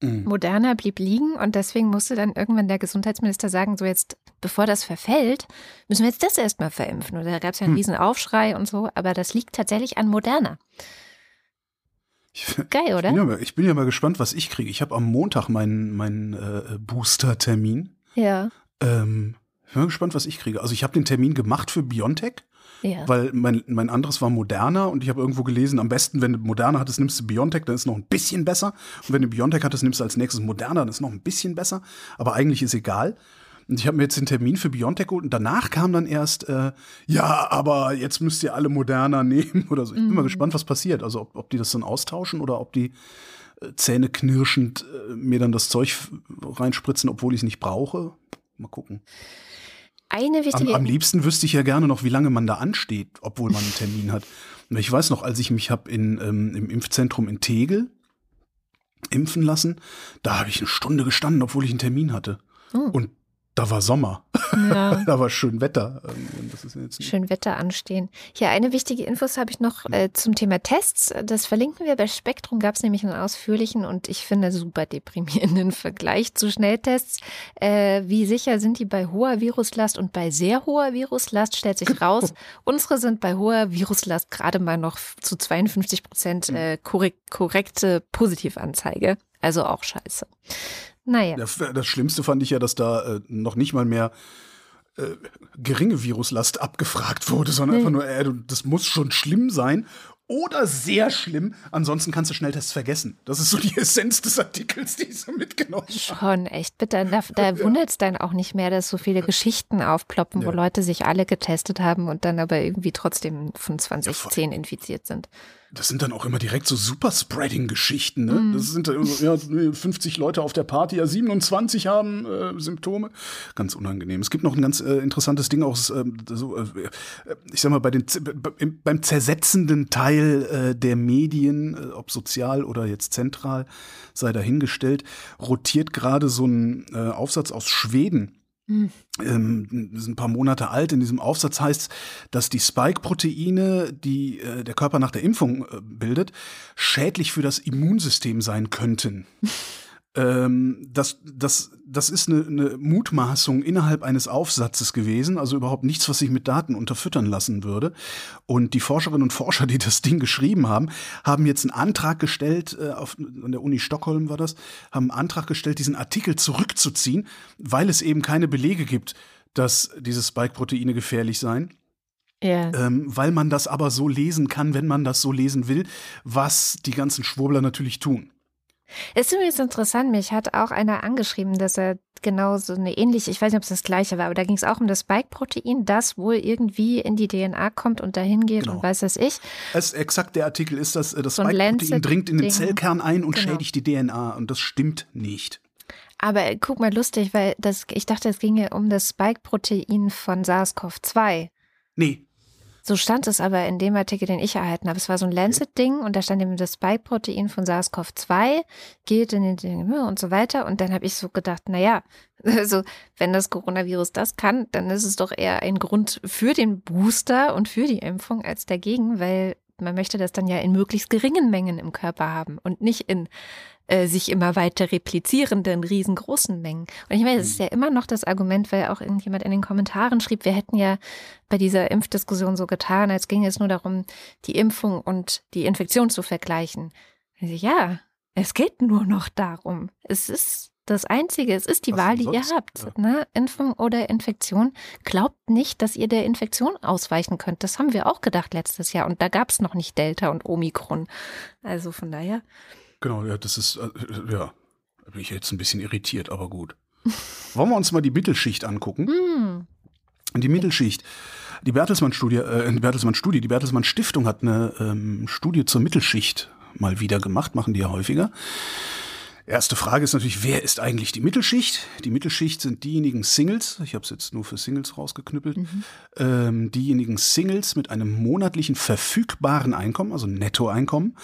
Mhm. Moderna blieb liegen und deswegen musste dann irgendwann der Gesundheitsminister sagen, so jetzt, bevor das verfällt, müssen wir jetzt das erstmal verimpfen. Und da gab es ja einen Hm. riesen Aufschrei und so, aber das liegt tatsächlich an Moderna. Ich, Geil, oder? bin ja mal, ich bin ja mal gespannt, was ich kriege. Ich habe am Montag meinen, meinen äh, Booster-Termin. Ja, Ähm, ich bin mal gespannt, was ich kriege. Also ich habe den Termin gemacht für Biontech, ja. weil mein, mein anderes war Moderna und ich habe irgendwo gelesen, am besten, wenn du Moderna hattest, nimmst du Biontech, dann ist es noch ein bisschen besser. Und wenn du Biontech hattest, nimmst du als nächstes Moderna, dann ist es noch ein bisschen besser. Aber eigentlich ist egal. Und ich habe mir jetzt den Termin für Biontech geholt und danach kam dann erst, äh, ja, aber jetzt müsst ihr alle Moderna nehmen oder so. Ich bin mal gespannt, was passiert. Also ob, ob die das dann austauschen oder ob die äh, Zähne knirschend äh, mir dann das Zeug reinspritzen, obwohl ich es nicht brauche. Mal gucken. Eine Am, wichtige am liebsten wüsste ich ja gerne noch, wie lange man da ansteht, obwohl man einen Termin hat. Ich weiß noch, als ich mich hab in, ähm, im Impfzentrum in Tegel impfen lassen, da habe ich eine Stunde gestanden, obwohl ich einen Termin hatte. Oh. Und da war Sommer. ja, da war schön Wetter. Ähm, schön Wetter anstehen. Hier eine wichtige Infos habe ich noch äh, zum Thema Tests. Das verlinken wir. Bei Spektrum gab es nämlich einen ausführlichen und ich finde super deprimierenden Vergleich zu Schnelltests. Äh, wie sicher sind die bei hoher Viruslast und bei sehr hoher Viruslast? Stellt sich raus, unsere sind bei hoher Viruslast gerade mal noch zu 52 Prozent äh, korrekt, korrekte Positivanzeige. Also auch scheiße. Naja. Das, Schlimmste fand ich ja, dass da äh, noch nicht mal mehr äh, geringe Viruslast abgefragt wurde, sondern Nee. einfach nur, äh, das muss schon schlimm sein. oder sehr schlimm. Ansonsten kannst du Schnelltests vergessen. Das ist so die Essenz des Artikels, die ich so mitgenommen habe. Schon, echt. Bitte, da, da ja. wundert es dann auch nicht mehr, dass so viele Geschichten aufploppen, ja. wo Leute sich alle getestet haben und dann aber irgendwie trotzdem von 2010 ja, infiziert sind. Das sind dann auch immer direkt so Superspreading-Geschichten. Ne? Mm. Das sind ja 50 Leute auf der Party, ja 27 haben äh, Symptome. Ganz unangenehm. Es gibt noch ein ganz äh, interessantes Ding aus, äh, so, äh, ich sag mal, bei den, beim zersetzenden Teil äh, der Medien, äh, ob sozial oder jetzt zentral, sei dahingestellt, rotiert gerade so ein Aufsatz aus Schweden ähm, ist ein paar Monate alt. In diesem Aufsatz heißt, dass die Spike-Proteine, die äh, der Körper nach der Impfung äh, bildet, schädlich für das Immunsystem sein könnten. Ähm, das, das, das ist eine, eine Mutmaßung innerhalb eines Aufsatzes gewesen, also überhaupt nichts, was sich mit Daten unterfüttern lassen würde. Und die Forscherinnen und Forscher, die das Ding geschrieben haben, haben jetzt einen Antrag gestellt, äh, auf, an der Uni Stockholm war das, haben einen Antrag gestellt, diesen Artikel zurückzuziehen, weil es eben keine Belege gibt, dass diese Spike-Proteine gefährlich seien. Ja. Ähm, weil man das aber so lesen kann, wenn man das so lesen will, was die ganzen Schwurbler natürlich tun. Ist übrigens interessant, mich hat auch einer angeschrieben, dass er genau so eine ähnliche, ich weiß nicht, ob es das gleiche war, aber da ging es auch um das Spike-Protein, das wohl irgendwie in die DNA kommt und dahin geht genau. und weiß das ich. Es, exakt der Artikel ist, dass das so Spike-Protein dringt in den Zellkern ein und genau. schädigt die DNA und das stimmt nicht. Aber guck mal, lustig, weil das, ich dachte, es ginge um das Spike-Protein von SARS-CoV-2. Nee, so stand es aber in dem Artikel, den ich erhalten habe. Es war so ein Lancet-Ding und da stand eben das Spike-Protein von SARS-CoV-2 geht in den und so weiter. Und dann habe ich so gedacht, naja, also wenn das Coronavirus das kann, dann ist es doch eher ein Grund für den Booster und für die Impfung als dagegen, weil man möchte das dann ja in möglichst geringen Mengen im Körper haben und nicht in äh, sich immer weiter replizierenden riesengroßen Mengen. Und ich meine, es ist mhm. ja immer noch das Argument, weil auch irgendjemand in den Kommentaren schrieb, wir hätten ja bei dieser Impfdiskussion so getan, als ginge es nur darum, die Impfung und die Infektion zu vergleichen. Also, ja, es geht nur noch darum. Es ist das Einzige, es ist die Was Wahl, die ihr habt. Ja. Ne? Impfung oder Infektion. Glaubt nicht, dass ihr der Infektion ausweichen könnt. Das haben wir auch gedacht letztes Jahr. Und da gab es noch nicht Delta und Omikron. Also von daher. Genau, ja, das ist, äh, ja, da bin ich jetzt ein bisschen irritiert, aber gut. Wollen wir uns mal die Mittelschicht angucken? Hm. Die Mittelschicht. Die Bertelsmann-Studie, äh, die Bertelsmann-Studie, die Bertelsmann-Stiftung hat eine ähm, Studie zur Mittelschicht mal wieder gemacht, machen die ja häufiger. Erste Frage ist natürlich, wer ist eigentlich die Mittelschicht? Die Mittelschicht sind diejenigen Singles, ich habe es jetzt nur für Singles rausgeknüppelt, mhm. ähm, diejenigen Singles mit einem monatlichen verfügbaren Einkommen, also Nettoeinkommen,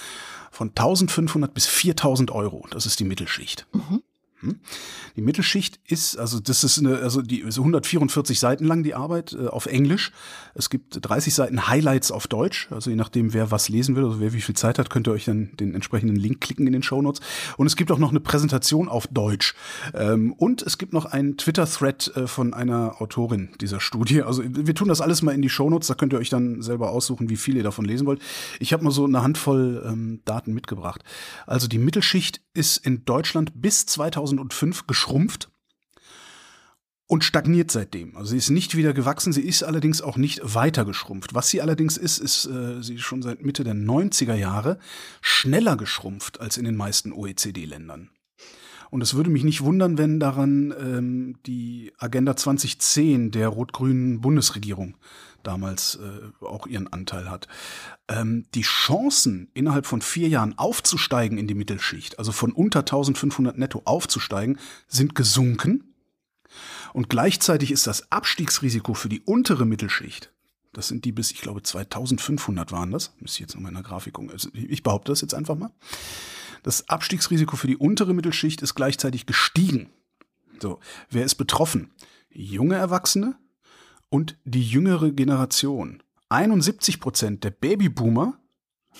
von 1500 bis 4000 Euro. Das ist die Mittelschicht. Mhm. Hm? Die Mittelschicht ist, also das ist eine, also die so 144 Seiten lang die Arbeit äh, auf Englisch. Es gibt 30 Seiten Highlights auf Deutsch. Also je nachdem, wer was lesen will, also wer wie viel Zeit hat, könnt ihr euch dann den entsprechenden Link klicken in den Show Notes. Und es gibt auch noch eine Präsentation auf Deutsch. Ähm, und es gibt noch einen Twitter-Thread äh, von einer Autorin dieser Studie. Also wir tun das alles mal in die Show Notes. Da könnt ihr euch dann selber aussuchen, wie viel ihr davon lesen wollt. Ich habe mal so eine Handvoll ähm, Daten mitgebracht. Also die Mittelschicht ist in Deutschland bis 2005 geschrumpft und stagniert seitdem. Also sie ist nicht wieder gewachsen, sie ist allerdings auch nicht weiter geschrumpft. Was sie allerdings ist, ist äh, sie ist schon seit Mitte der 90er Jahre schneller geschrumpft als in den meisten OECD-Ländern. Und es würde mich nicht wundern, wenn daran ähm, die Agenda 2010 der rot-grünen Bundesregierung damals äh, auch ihren Anteil hat. Ähm, die Chancen, innerhalb von vier Jahren aufzusteigen in die Mittelschicht, also von unter 1500 netto aufzusteigen, sind gesunken. Und gleichzeitig ist das Abstiegsrisiko für die untere Mittelschicht, das sind die bis, ich glaube, 2500 waren das, müsste jetzt in der Grafik also ich behaupte das jetzt einfach mal. Das Abstiegsrisiko für die untere Mittelschicht ist gleichzeitig gestiegen. So, wer ist betroffen? Junge Erwachsene, und die jüngere Generation. 71 Prozent der Babyboomer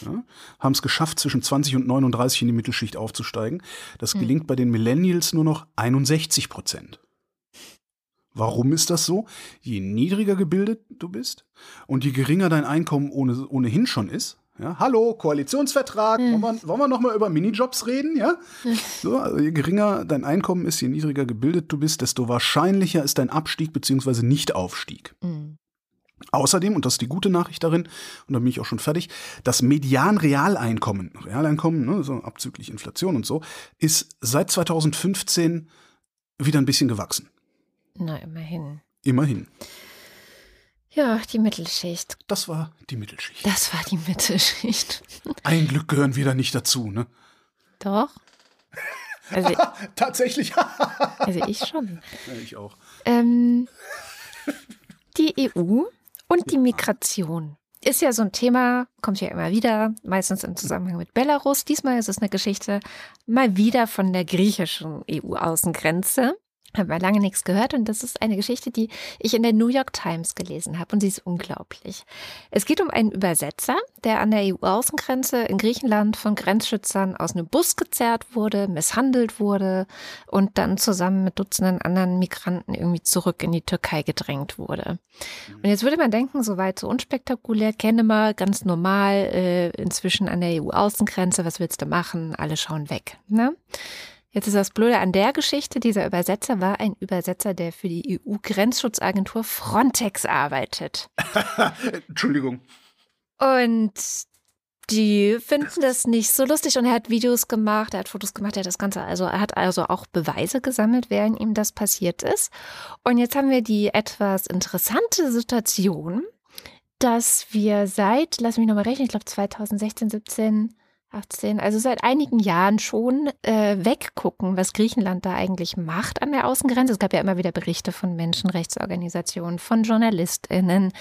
ja, haben es geschafft, zwischen 20 und 39 in die Mittelschicht aufzusteigen. Das hm. gelingt bei den Millennials nur noch 61 Prozent. Warum ist das so? Je niedriger gebildet du bist und je geringer dein Einkommen ohne, ohnehin schon ist, ja, hallo, Koalitionsvertrag. Mhm. Wollen, wir, wollen wir noch mal über Minijobs reden? Ja? So, also je geringer dein Einkommen ist, je niedriger gebildet du bist, desto wahrscheinlicher ist dein Abstieg bzw. Nichtaufstieg. Mhm. Außerdem, und das ist die gute Nachricht darin, und dann bin ich auch schon fertig, das Median-Realeinkommen, Realeinkommen, ne, so abzüglich Inflation und so, ist seit 2015 wieder ein bisschen gewachsen. Na, immerhin. Immerhin. Ja, die Mittelschicht. Das war die Mittelschicht. Das war die Mittelschicht. Ein Glück gehören wir da nicht dazu, ne? Doch. Also, Tatsächlich. also ich schon. ja, ich auch. Ähm, die EU und die Migration ist ja so ein Thema, kommt ja immer wieder, meistens im Zusammenhang mit Belarus. Diesmal ist es eine Geschichte mal wieder von der griechischen EU-Außengrenze. Haben wir lange nichts gehört und das ist eine Geschichte, die ich in der New York Times gelesen habe und sie ist unglaublich. Es geht um einen Übersetzer, der an der EU-Außengrenze in Griechenland von Grenzschützern aus einem Bus gezerrt wurde, misshandelt wurde und dann zusammen mit Dutzenden anderen Migranten irgendwie zurück in die Türkei gedrängt wurde. Und jetzt würde man denken, soweit so unspektakulär, kenne mal ganz normal äh, inzwischen an der EU-Außengrenze, was willst du machen? Alle schauen weg. Ne? Jetzt ist das Blöde an der Geschichte, dieser Übersetzer war ein Übersetzer, der für die EU-Grenzschutzagentur Frontex arbeitet. Entschuldigung. Und die finden das nicht so lustig und er hat Videos gemacht, er hat Fotos gemacht, er hat das Ganze, also er hat also auch Beweise gesammelt, während ihm das passiert ist. Und jetzt haben wir die etwas interessante Situation, dass wir seit, lass mich nochmal rechnen, ich glaube 2016, 17, 18, also seit einigen Jahren schon äh, weggucken, was Griechenland da eigentlich macht an der Außengrenze. Es gab ja immer wieder Berichte von Menschenrechtsorganisationen, von JournalistInnen,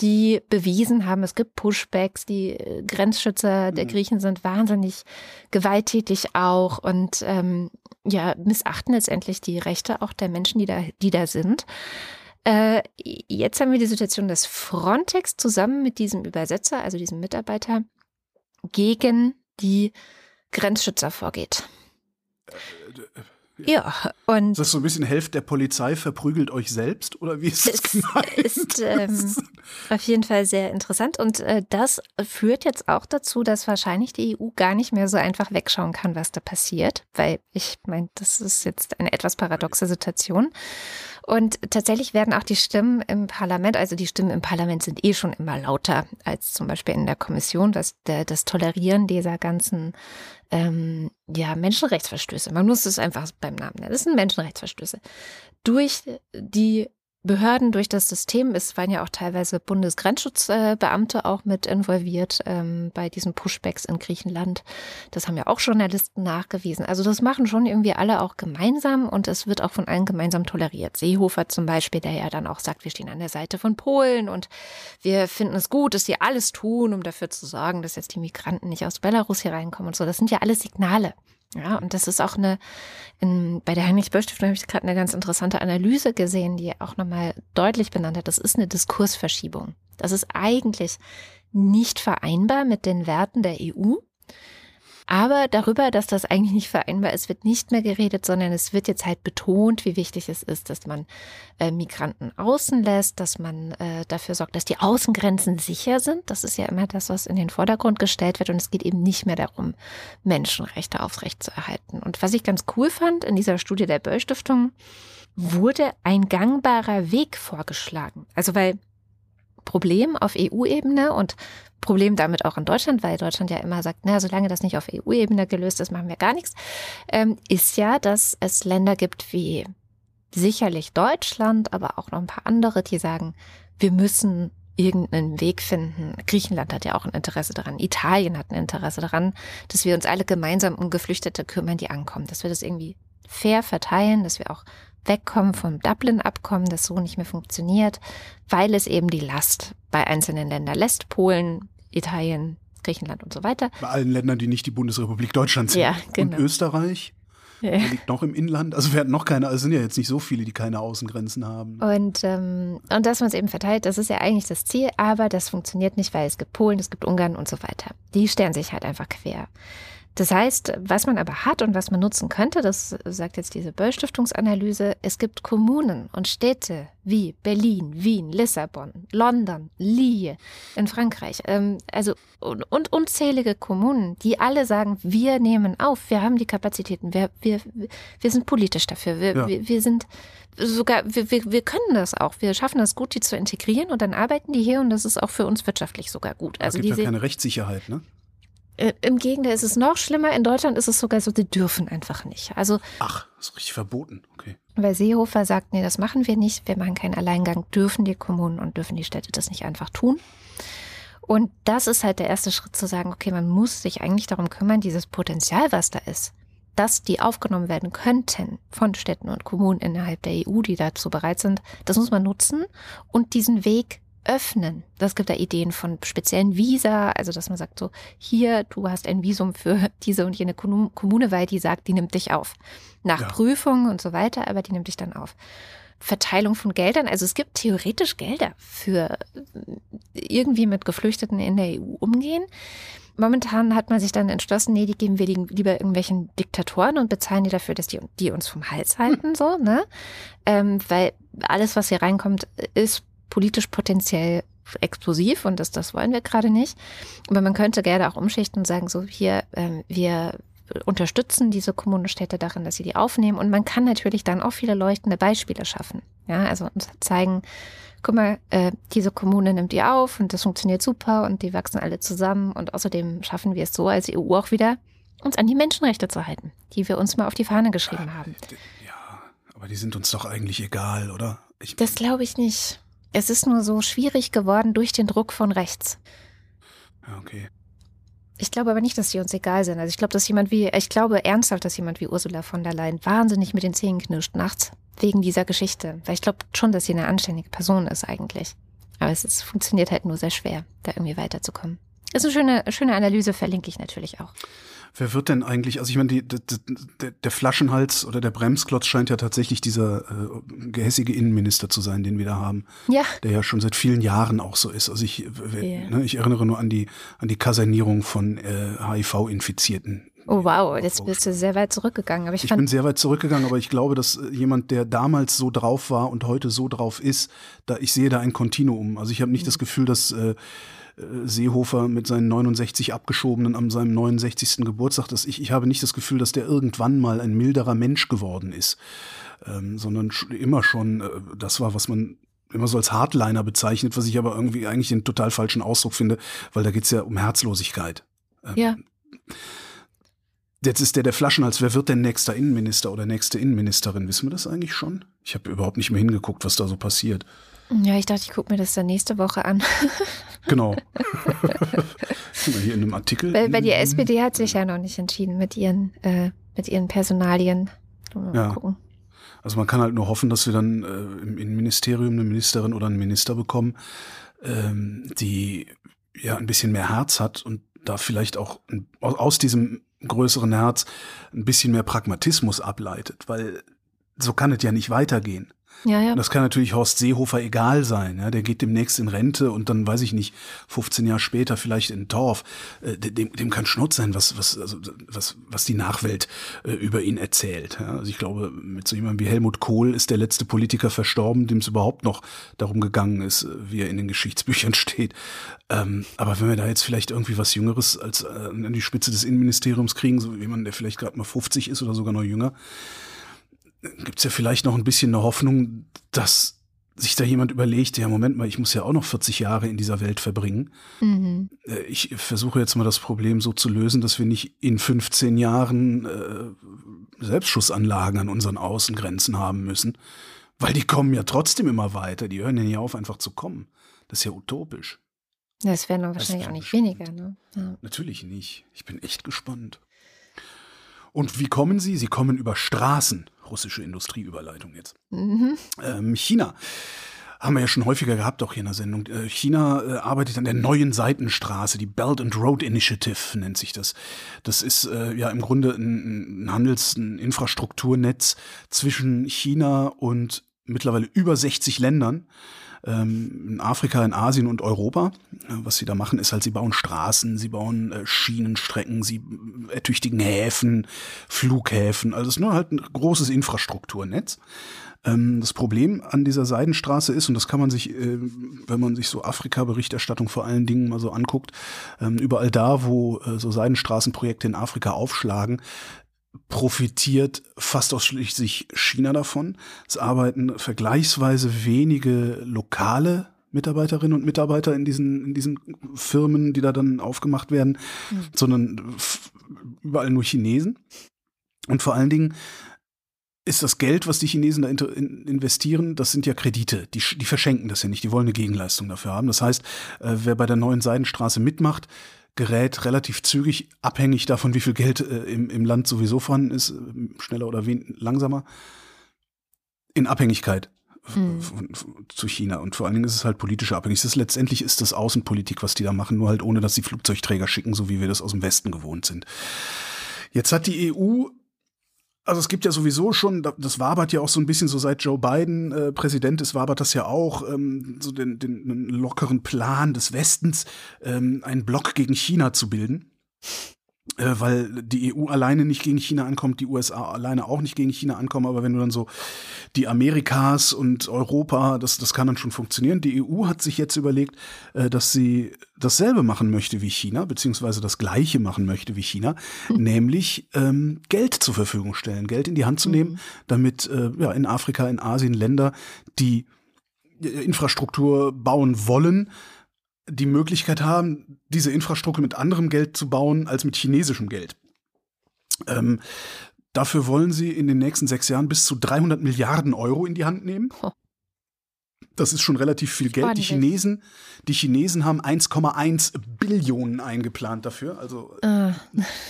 die bewiesen haben, es gibt Pushbacks, die äh, Grenzschützer der Griechen sind wahnsinnig gewalttätig auch und ähm, ja, missachten letztendlich die Rechte auch der Menschen, die da, die da sind. Äh, jetzt haben wir die Situation, dass Frontex zusammen mit diesem Übersetzer, also diesem Mitarbeiter, gegen die Grenzschützer vorgeht. Ja, und Ist das so ein bisschen Hälfte der Polizei verprügelt euch selbst oder wie ist das gemeint? ist ähm, auf jeden Fall sehr interessant und äh, das führt jetzt auch dazu, dass wahrscheinlich die EU gar nicht mehr so einfach wegschauen kann, was da passiert, weil ich meine, das ist jetzt eine etwas paradoxe Situation. Und tatsächlich werden auch die Stimmen im Parlament, also die Stimmen im Parlament sind eh schon immer lauter als zum Beispiel in der Kommission, was der, das Tolerieren dieser ganzen ähm, ja, Menschenrechtsverstöße. Man muss es einfach beim Namen nennen. Das sind Menschenrechtsverstöße. Durch die Behörden, durch das System, es waren ja auch teilweise Bundesgrenzschutzbeamte auch mit involviert ähm, bei diesen Pushbacks in Griechenland. Das haben ja auch Journalisten nachgewiesen. Also das machen schon irgendwie alle auch gemeinsam und es wird auch von allen gemeinsam toleriert. Seehofer zum Beispiel, der ja dann auch sagt, wir stehen an der Seite von Polen und wir finden es gut, dass sie alles tun, um dafür zu sorgen, dass jetzt die Migranten nicht aus Belarus hier reinkommen und so. Das sind ja alles Signale. Ja, und das ist auch eine, in, bei der Heinrich-Böll-Stiftung habe ich gerade eine ganz interessante Analyse gesehen, die auch nochmal deutlich benannt hat. Das ist eine Diskursverschiebung. Das ist eigentlich nicht vereinbar mit den Werten der EU. Aber darüber, dass das eigentlich nicht vereinbar ist, wird nicht mehr geredet, sondern es wird jetzt halt betont, wie wichtig es ist, dass man äh, Migranten außen lässt, dass man äh, dafür sorgt, dass die Außengrenzen sicher sind. Das ist ja immer das, was in den Vordergrund gestellt wird. Und es geht eben nicht mehr darum, Menschenrechte aufrechtzuerhalten. Und was ich ganz cool fand in dieser Studie der Böll Stiftung, wurde ein gangbarer Weg vorgeschlagen. Also weil Problem auf EU-Ebene und Problem damit auch in Deutschland, weil Deutschland ja immer sagt, na, solange das nicht auf EU-Ebene gelöst ist, machen wir gar nichts, ähm, ist ja, dass es Länder gibt wie sicherlich Deutschland, aber auch noch ein paar andere, die sagen, wir müssen irgendeinen Weg finden. Griechenland hat ja auch ein Interesse daran. Italien hat ein Interesse daran, dass wir uns alle gemeinsam um Geflüchtete kümmern, die ankommen. Dass wir das irgendwie fair verteilen, dass wir auch wegkommen vom Dublin-Abkommen, das so nicht mehr funktioniert, weil es eben die Last bei einzelnen Ländern lässt. Polen, Italien, Griechenland und so weiter. Bei allen Ländern, die nicht die Bundesrepublik Deutschland sind. Ja, genau. Und Österreich, Ja. liegt noch im Inland. Also wir hatten noch keine, also es sind ja jetzt nicht so viele, die keine Außengrenzen haben. Und, ähm, und dass man es eben verteilt, das ist ja eigentlich das Ziel, aber das funktioniert nicht, weil es gibt Polen, es gibt Ungarn und so weiter. Die stellen sich halt einfach quer. Das heißt, was man aber hat und was man nutzen könnte, das sagt jetzt diese Böll-Stiftungsanalyse, es gibt Kommunen und Städte wie Berlin, Wien, Lissabon, London, Lille in Frankreich, ähm, also und, und, unzählige Kommunen, die alle sagen, wir nehmen auf, wir haben die Kapazitäten, wir, wir, wir sind politisch dafür, wir, ja. wir, wir sind sogar, wir, wir, wir können das auch, wir schaffen das gut, die zu integrieren und dann arbeiten die hier und das ist auch für uns wirtschaftlich sogar gut. Also es gibt ja keine Rechtssicherheit, ne? Äh, Im Gegenteil, ist es noch schlimmer. In Deutschland ist es sogar so, die dürfen einfach nicht. Also, Ach, das ist richtig verboten. Okay. Weil Seehofer sagt, nee, das machen wir nicht. Wir machen keinen Alleingang. Dürfen die Kommunen und dürfen die Städte das nicht einfach tun. Und das ist halt der erste Schritt zu sagen, okay, man muss sich eigentlich darum kümmern, dieses Potenzial, was da ist, dass die aufgenommen werden könnten von Städten und Kommunen innerhalb der EU, die dazu bereit sind, das muss man nutzen und diesen Weg öffnen. Das gibt da Ideen von speziellen Visa, also dass man sagt so, hier, du hast ein Visum für diese und jene Kommune, weil die sagt, die nimmt dich auf. Nach ja. Prüfung und so weiter, aber die nimmt dich dann auf. Verteilung von Geldern, also es gibt theoretisch Gelder für irgendwie mit Geflüchteten in der EU umgehen. Momentan hat man sich dann entschlossen, nee, die geben wir lieber irgendwelchen Diktatoren und bezahlen die dafür, dass die, die uns vom Hals halten, so, ne? Ähm, weil alles, was hier reinkommt, ist politisch potenziell explosiv und das, das wollen wir gerade nicht. Aber man könnte gerne auch umschichten und sagen, so hier, ähm, wir unterstützen diese Kommunen und Städte darin, dass sie die aufnehmen. Und man kann natürlich dann auch viele leuchtende Beispiele schaffen. Ja, also uns zeigen, guck mal, äh, diese Kommune nimmt ihr auf und das funktioniert super und die wachsen alle zusammen. Und außerdem schaffen wir es so als EU auch wieder, uns an die Menschenrechte zu halten, die wir uns mal auf die Fahne geschrieben haben. Ja, aber die sind uns doch eigentlich egal, oder? Ich das glaube ich nicht. Es ist nur so schwierig geworden durch den Druck von rechts. Ja, okay. Ich glaube aber nicht, dass sie uns egal sind. Also ich glaube, dass jemand wie, ich glaube ernsthaft, dass jemand wie Ursula von der Leyen wahnsinnig mit den Zähnen knirscht nachts wegen dieser Geschichte. Weil ich glaube schon, dass sie eine anständige Person ist eigentlich. Aber es ist, funktioniert halt nur sehr schwer, da irgendwie weiterzukommen. Ist eine schöne, schöne Analyse, verlinke ich natürlich auch. Wer wird denn eigentlich, also ich meine, die, die, der, der Flaschenhals oder der Bremsklotz scheint ja tatsächlich dieser äh, gehässige Innenminister zu sein, den wir da haben. Ja. Der ja schon seit vielen Jahren auch so ist. Also ich, yeah. ne, ich erinnere nur an die, an die Kasernierung von äh, HIV-Infizierten. Oh wow, jetzt bist du sehr weit zurückgegangen. Aber ich, ich bin sehr weit zurückgegangen, aber ich glaube, dass äh, jemand, der damals so drauf war und heute so drauf ist, da ich sehe da ein Kontinuum. Also ich habe nicht mhm. das Gefühl, dass äh, äh, Seehofer mit seinen 69 abgeschobenen am seinem 69. Geburtstag, dass ich, ich habe nicht das Gefühl, dass der irgendwann mal ein milderer Mensch geworden ist, ähm, sondern immer schon, äh, das war, was man immer so als Hardliner bezeichnet, was ich aber irgendwie eigentlich den total falschen Ausdruck finde, weil da geht's ja um Herzlosigkeit. Ähm, ja. Jetzt ist der der Flaschenhals. Wer wird denn nächster Innenminister oder nächste Innenministerin? Wissen wir das eigentlich schon? Ich habe überhaupt nicht mehr hingeguckt, was da so passiert. Ja, ich dachte, ich gucke mir das dann nächste Woche an. genau. hier in einem Artikel. Weil, weil die SPD hat sich ja noch nicht entschieden mit ihren, äh, mit ihren Personalien. Mal ja. gucken. Also man kann halt nur hoffen, dass wir dann äh, im Innenministerium eine Ministerin oder einen Minister bekommen, ähm, die ja ein bisschen mehr Herz hat und da vielleicht auch aus diesem größeren Herz ein bisschen mehr Pragmatismus ableitet, weil so kann es ja nicht weitergehen. Ja, ja. Das kann natürlich Horst Seehofer egal sein. Ja, der geht demnächst in Rente und dann weiß ich nicht, 15 Jahre später vielleicht in Torf. Äh, dem, dem kann Schnurz sein, was, was, also, was, was die Nachwelt äh, über ihn erzählt. Ja, also ich glaube, mit so jemandem wie Helmut Kohl ist der letzte Politiker verstorben, dem es überhaupt noch darum gegangen ist, wie er in den Geschichtsbüchern steht. Ähm, aber wenn wir da jetzt vielleicht irgendwie was Jüngeres als äh, an die Spitze des Innenministeriums kriegen, so jemand, der vielleicht gerade mal 50 ist oder sogar noch jünger, gibt es ja vielleicht noch ein bisschen eine Hoffnung, dass sich da jemand überlegt, ja, Moment mal, ich muss ja auch noch 40 Jahre in dieser Welt verbringen. Mhm. Äh, ich versuche jetzt mal das Problem so zu lösen, dass wir nicht in 15 Jahren äh, Selbstschussanlagen an unseren Außengrenzen haben müssen, weil die kommen ja trotzdem immer weiter. Die hören ja nicht auf, einfach zu kommen. Das ist ja utopisch. Das werden dann wahrscheinlich auch nicht weniger. Ne? Ja. Natürlich nicht. Ich bin echt gespannt. Und wie kommen sie? Sie kommen über Straßen russische Industrieüberleitung jetzt. Mhm. Ähm, China haben wir ja schon häufiger gehabt, auch hier in der Sendung. Äh, China äh, arbeitet an der neuen Seitenstraße, die Belt and Road Initiative nennt sich das. Das ist äh, ja im Grunde ein, ein Handels-, ein Infrastrukturnetz zwischen China und mittlerweile über 60 Ländern in Afrika, in Asien und Europa. Äh, was sie da machen, ist halt, sie bauen Straßen, sie bauen äh, Schienenstrecken, sie ertüchtigen Häfen, Flughäfen. Also es ist nur halt ein großes Infrastrukturnetz. Ähm, das Problem an dieser Seidenstraße ist, und das kann man sich, äh, wenn man sich so Afrika-Berichterstattung vor allen Dingen mal so anguckt, ähm, überall da, wo äh, so Seidenstraßenprojekte in Afrika aufschlagen, profitiert fast ausschließlich China davon. Es arbeiten vergleichsweise wenige lokale Mitarbeiterinnen und Mitarbeiter in diesen, in diesen Firmen, die da dann aufgemacht werden, mhm. sondern überall nur Chinesen. Und vor allen Dingen ist das Geld, was die Chinesen da investieren, das sind ja Kredite. Die, die verschenken das ja nicht. Die wollen eine Gegenleistung dafür haben. Das heißt, äh, wer bei der neuen Seidenstraße mitmacht, gerät relativ zügig, abhängig davon, wie viel Geld äh, im, im Land sowieso vorhanden ist, äh, schneller oder langsamer, in Abhängigkeit mhm. zu China. Und vor allen Dingen ist es halt politische Abhängigkeit. Ist, letztendlich ist das Außenpolitik, was die da machen, nur halt ohne, dass sie Flugzeugträger schicken, so wie wir das aus dem Westen gewohnt sind. Jetzt hat die EU also es gibt ja sowieso schon, das wabert ja auch so ein bisschen so seit Joe Biden äh, Präsident ist, wabert das ja auch, ähm, so den, den lockeren Plan des Westens, ähm, einen Block gegen China zu bilden weil die EU alleine nicht gegen China ankommt, die USA alleine auch nicht gegen China ankommen, aber wenn du dann so die Amerikas und Europa, das, das kann dann schon funktionieren. Die EU hat sich jetzt überlegt, äh, dass sie dasselbe machen möchte wie China, beziehungsweise das gleiche machen möchte wie China, hm. nämlich ähm, Geld zur Verfügung stellen, Geld in die Hand zu hm. nehmen, damit äh, ja, in Afrika, in Asien Länder, die äh, Infrastruktur bauen wollen, die Möglichkeit haben, diese Infrastruktur mit anderem Geld zu bauen als mit chinesischem Geld. Ähm, dafür wollen sie in den nächsten sechs Jahren bis zu 300 Milliarden Euro in die Hand nehmen. Das ist schon relativ viel Geld. Die Chinesen, die Chinesen haben 1,1 Billionen eingeplant dafür, also uh.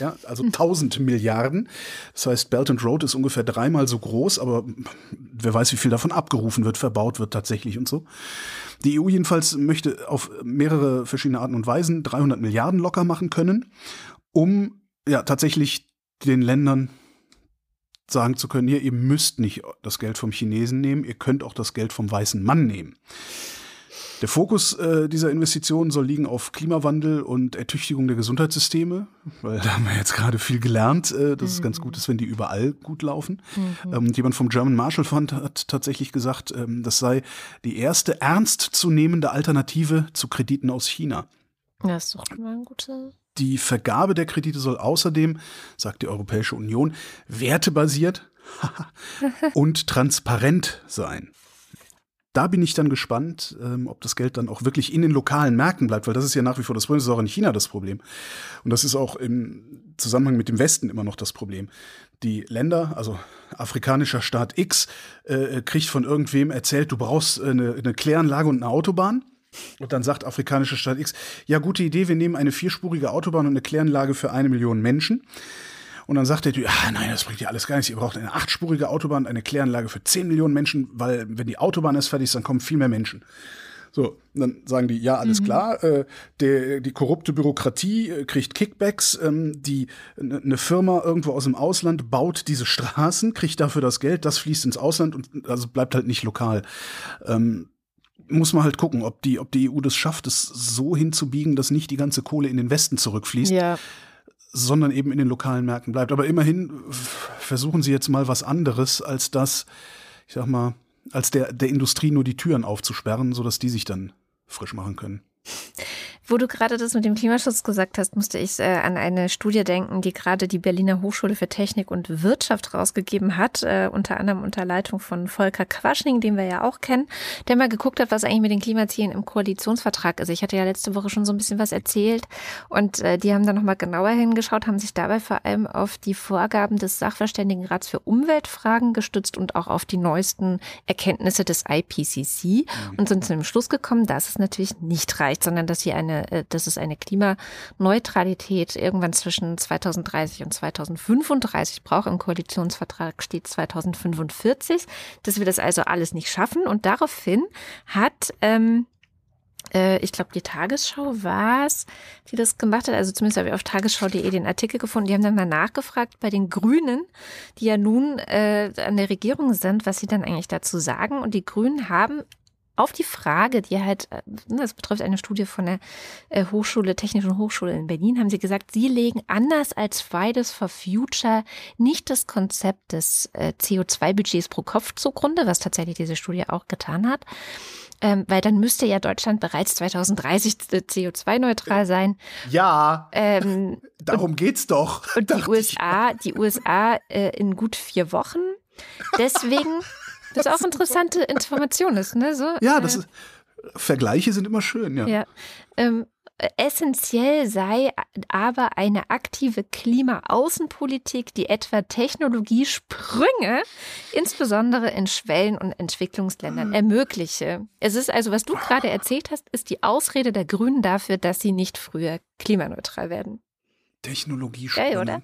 ja, also 1000 Milliarden. Das heißt, Belt and Road ist ungefähr dreimal so groß, aber wer weiß, wie viel davon abgerufen wird, verbaut wird tatsächlich und so. Die EU jedenfalls möchte auf mehrere verschiedene Arten und Weisen 300 Milliarden locker machen können, um ja tatsächlich den Ländern sagen zu können, hier, ihr müsst nicht das Geld vom Chinesen nehmen, ihr könnt auch das Geld vom weißen Mann nehmen. Der Fokus äh, dieser Investitionen soll liegen auf Klimawandel und Ertüchtigung der Gesundheitssysteme, weil da haben wir jetzt gerade viel gelernt, äh, dass mhm. es ganz mhm. gut ist, wenn die überall gut laufen. Mhm. Ähm, jemand vom German Marshall Fund hat tatsächlich gesagt, ähm, das sei die erste ernstzunehmende Alternative zu Krediten aus China. Das ist doch mal ein guter die Vergabe der Kredite soll außerdem, sagt die Europäische Union, wertebasiert und transparent sein. Da bin ich dann gespannt, ähm, ob das Geld dann auch wirklich in den lokalen Märkten bleibt, weil das ist ja nach wie vor das Problem, das ist auch in China das Problem. Und das ist auch im Zusammenhang mit dem Westen immer noch das Problem. Die Länder, also afrikanischer Staat X, äh, kriegt von irgendwem erzählt, du brauchst eine, eine Kläranlage und eine Autobahn. Und dann sagt afrikanische Stadt X, ja, gute Idee, wir nehmen eine vierspurige Autobahn und eine Kläranlage für eine Million Menschen. Und dann sagt der Typ, ah, nein, das bringt ja alles gar nichts. Ihr braucht eine achtspurige Autobahn, eine Kläranlage für zehn Millionen Menschen, weil wenn die Autobahn ist fertig ist, dann kommen viel mehr Menschen. So, dann sagen die, ja, alles mhm. klar, äh, der, die korrupte Bürokratie äh, kriegt Kickbacks, ähm, die eine ne Firma irgendwo aus dem Ausland baut diese Straßen, kriegt dafür das Geld, das fließt ins Ausland und also bleibt halt nicht lokal. Ähm, muss man halt gucken, ob die, ob die EU das schafft, es so hinzubiegen, dass nicht die ganze Kohle in den Westen zurückfließt. Ja sondern eben in den lokalen Märkten bleibt. Aber immerhin versuchen sie jetzt mal was anderes, als das, ich sag mal, als der, der Industrie nur die Türen aufzusperren, sodass die sich dann frisch machen können. Wo du gerade das mit dem Klimaschutz gesagt hast, musste ich äh, an eine Studie denken, die gerade die Berliner Hochschule für Technik und Wirtschaft rausgegeben hat, äh, unter anderem unter Leitung von Volker Quaschning, den wir ja auch kennen, der mal geguckt hat, was eigentlich mit den Klimazielen im Koalitionsvertrag ist. Ich hatte ja letzte Woche schon so ein bisschen was erzählt und äh, die haben da nochmal genauer hingeschaut, haben sich dabei vor allem auf die Vorgaben des Sachverständigenrats für Umweltfragen gestützt und auch auf die neuesten Erkenntnisse des IPCC mhm. und sind zu dem Schluss gekommen, dass es natürlich nicht reicht, sondern dass hier eine äh, dass es eine Klimaneutralität irgendwann zwischen 2030 und 2035 braucht. Im Koalitionsvertrag steht 2045, dass wir das also alles nicht schaffen. Und daraufhin hat ähm, äh, ich glaube, die Tagesschau war es, die das gemacht hat. Also zumindest habe ich auf tagesschau.de den Artikel gefunden. Die haben dann mal nachgefragt bei den Grünen, die ja nun äh, an der Regierung sind, was sie dann eigentlich dazu sagen. Und die Grünen haben auf die Frage, die halt, äh, ne, das betrifft eine Studie von der äh, Hochschule, Technischen Hochschule in Berlin, haben sie gesagt, sie legen anders als Fridays for Future nicht das Konzept des äh, CO2-Budgets pro Kopf zugrunde, was tatsächlich diese Studie auch getan hat. Ähm, weil dann müsste ja Deutschland bereits 2030 CO2-neutral sein. Ja, ähm, darum geht's doch. Und die USA, die USA äh, in gut vier Wochen. Deswegen das ist auch interessante Information ist, ne? So, ja, das äh, ist, Vergleiche sind immer schön, ja. ja ähm, essentiell sei aber eine aktive Klimaaußenpolitik, die etwa Technologiesprünge, insbesondere in Schwellen- und Entwicklungsländern, ah. ermögliche. Es ist also, was du gerade erzählt hast, ist die Ausrede der Grünen dafür, dass sie nicht früher klimaneutral werden. Technologiesprünge. Geil, oder?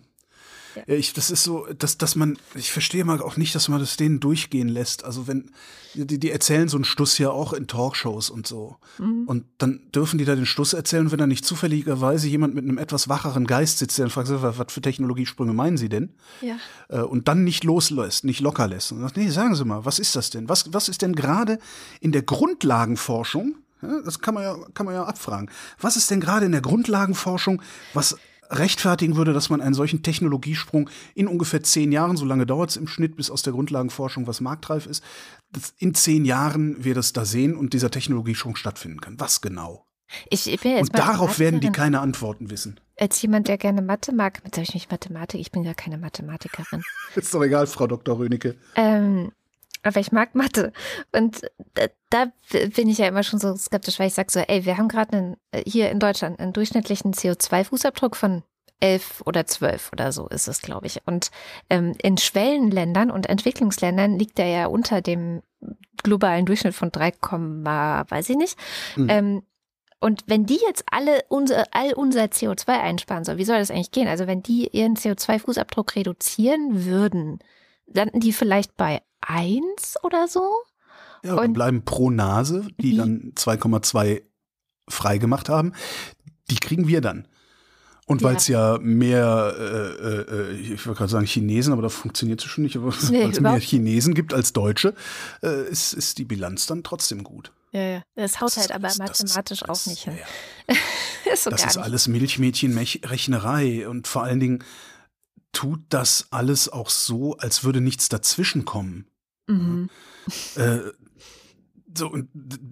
Ja. Ich, das ist so, dass, dass man, ich verstehe mal auch nicht, dass man das denen durchgehen lässt. Also wenn, die, die erzählen so einen Stuss ja auch in Talkshows und so. Mhm. Und dann dürfen die da den Stuss erzählen, wenn da nicht zufälligerweise jemand mit einem etwas wacheren Geist sitzt, der dann fragt, was, was für Technologiesprünge meinen Sie denn? Ja. Äh, und dann nicht loslässt, nicht locker lässt. Und sagt, nee, sagen Sie mal, was ist das denn? Was, was ist denn gerade in der Grundlagenforschung, das kann man ja, kann man ja abfragen. Was ist denn gerade in der Grundlagenforschung, was rechtfertigen würde, dass man einen solchen Technologiesprung in ungefähr zehn Jahren, so lange dauert es im Schnitt, bis aus der Grundlagenforschung was marktreif ist, in zehn Jahren wir das da sehen und dieser Technologiesprung stattfinden kann. Was genau? Ich, ich und darauf werden die keine Antworten wissen. Als jemand, der gerne Mathe mag, jetzt habe ich mich Mathematik, ich bin ja keine Mathematikerin. Ist doch egal, Frau Dr. Rönecke. Ähm, aber ich mag Mathe. Und da, da, bin ich ja immer schon so skeptisch, weil ich sage so, ey, wir haben gerade äh, hier in Deutschland einen durchschnittlichen CO2-Fußabdruck von elf oder zwölf oder so ist es, glaube ich. Und ähm, in Schwellenländern und Entwicklungsländern liegt er ja unter dem globalen Durchschnitt von 3, weiß ich nicht. Mhm. Ähm, und wenn die jetzt alle unser, all unser CO2 einsparen soll, wie soll das eigentlich gehen? Also wenn die ihren CO2-Fußabdruck reduzieren würden, landen die vielleicht bei 1 oder so. Ja, und bleiben pro Nase, die dann 2,2 freigemacht haben, die kriegen wir dann. Und weil es ja. mehr, äh, äh, ich würde gerade sagen Chinesen, aber das funktioniert so schon nicht, aber nee, weil es mehr Chinesen gibt als Deutsche, äh, ist, ist die Bilanz dann trotzdem gut. Ja, ja. Das haut halt aber mathematisch das, auch nicht hin. Ja. ist so das ist alles Milchmädchenrechnerei und vor allen Dingen tut das alles auch so, als würde nichts dazwischenkommen. Mhm. Äh, so, und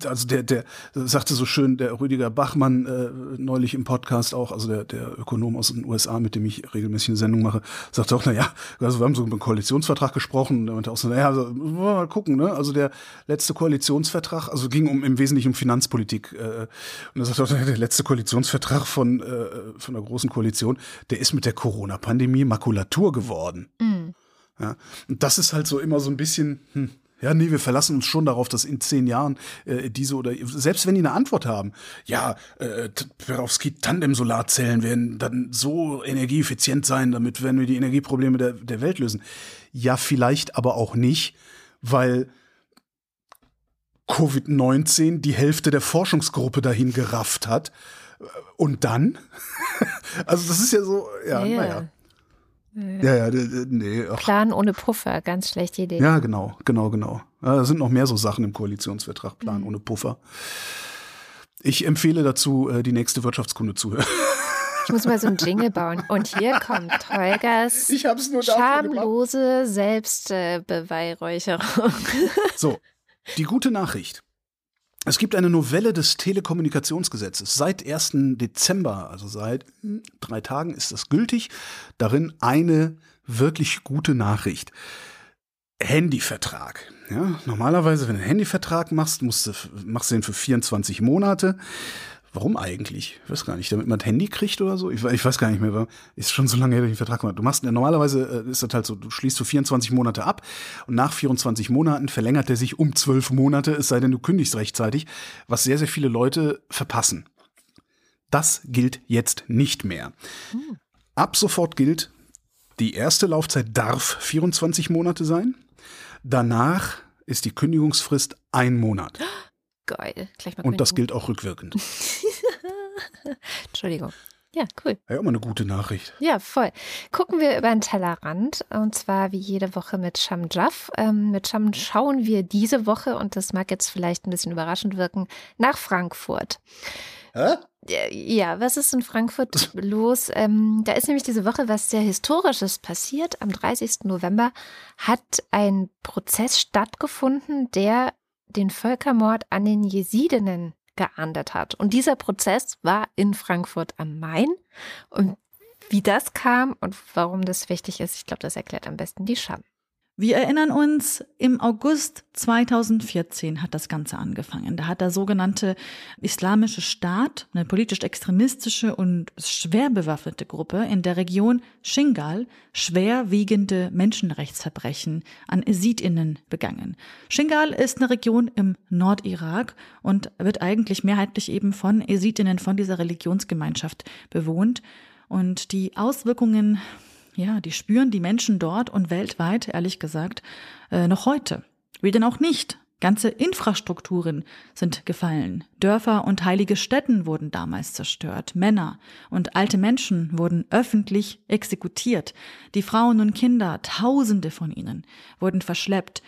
also der, der sagte so schön, der Rüdiger Bachmann äh, neulich im Podcast auch, also der, der Ökonom aus den USA, mit dem ich regelmäßig eine Sendung mache, sagte auch, na ja, also wir haben so über einen Koalitionsvertrag gesprochen und er meinte auch so, naja, also, mal gucken, ne? Also der letzte Koalitionsvertrag, also ging um im Wesentlichen um Finanzpolitik. Äh, und er sagte auch, der letzte Koalitionsvertrag von, äh, von der großen Koalition, der ist mit der Corona-Pandemie Makulatur geworden. Mhm. Ja, und das ist halt so immer so ein bisschen, hm, ja, nee, wir verlassen uns schon darauf, dass in zehn Jahren äh, diese oder selbst wenn die eine Antwort haben, ja, äh, Perovskit-Tandem-Solarzellen werden dann so energieeffizient sein, damit werden wir die Energieprobleme der, der Welt lösen. Ja, vielleicht aber auch nicht, weil Covid-19 die Hälfte der Forschungsgruppe dahin gerafft hat. Und dann? also das ist ja so, ja, naja. Ja, ja, nee. Ach. Plan ohne Puffer, ganz schlechte Idee. Ja, genau, genau, genau. Ja, da sind noch mehr so Sachen im Koalitionsvertrag, Plan mhm. ohne Puffer. Ich empfehle dazu, äh, die nächste Wirtschaftskunde zu hören. Ich muss mal so einen Jingle bauen. Und hier kommt Holgers ich hab's nur schamlose Selbstbeweihräucherung. So, die gute Nachricht. Es gibt eine Novelle des Telekommunikationsgesetzes. Seit 1. Dezember, also seit drei Tagen, ist das gültig. Darin eine wirklich gute Nachricht. Handyvertrag. Ja, normalerweise, wenn du einen Handyvertrag machst, musst du, machst du den für 24 Monate. Warum eigentlich? Ich weiß gar nicht, damit man ein Handy kriegt oder so? Ich, ich weiß gar nicht mehr. Ist schon so lange her, dass ich den Vertrag gemacht Du machst, normalerweise äh, ist das halt so, du schließt so 24 Monate ab und nach 24 Monaten verlängert er sich um 12 Monate, es sei denn, du kündigst rechtzeitig, was sehr, sehr viele Leute verpassen. Das gilt jetzt nicht mehr. Hm. Ab sofort gilt, die erste Laufzeit darf 24 Monate sein. Danach ist die Kündigungsfrist ein Monat. Geil. Und das gilt auch rückwirkend. Entschuldigung. Ja, cool. Ja, immer eine gute Nachricht. Ja, voll. Gucken wir über den Tellerrand und zwar wie jede Woche mit Sham Jaff. Ähm, mit Sham schauen wir diese Woche und das mag jetzt vielleicht ein bisschen überraschend wirken, nach Frankfurt. Hä? Ja, was ist in Frankfurt los? Ähm, da ist nämlich diese Woche was sehr Historisches passiert. Am 30. November hat ein Prozess stattgefunden, der den Völkermord an den Jesidinnen geahndet hat. Und dieser Prozess war in Frankfurt am Main. Und wie das kam und warum das wichtig ist, ich glaube, das erklärt am besten die Scham. Wir erinnern uns, im August 2014 hat das Ganze angefangen. Da hat der sogenannte Islamische Staat, eine politisch extremistische und schwer bewaffnete Gruppe in der Region Shingal, schwerwiegende Menschenrechtsverbrechen an Esidinnen begangen. Shingal ist eine Region im Nordirak und wird eigentlich mehrheitlich eben von Esidinnen von dieser Religionsgemeinschaft bewohnt. Und die Auswirkungen ja, die spüren die Menschen dort und weltweit, ehrlich gesagt, äh, noch heute. Wie denn auch nicht? Ganze Infrastrukturen sind gefallen. Dörfer und heilige Städten wurden damals zerstört. Männer und alte Menschen wurden öffentlich exekutiert. Die Frauen und Kinder, Tausende von ihnen, wurden verschleppt.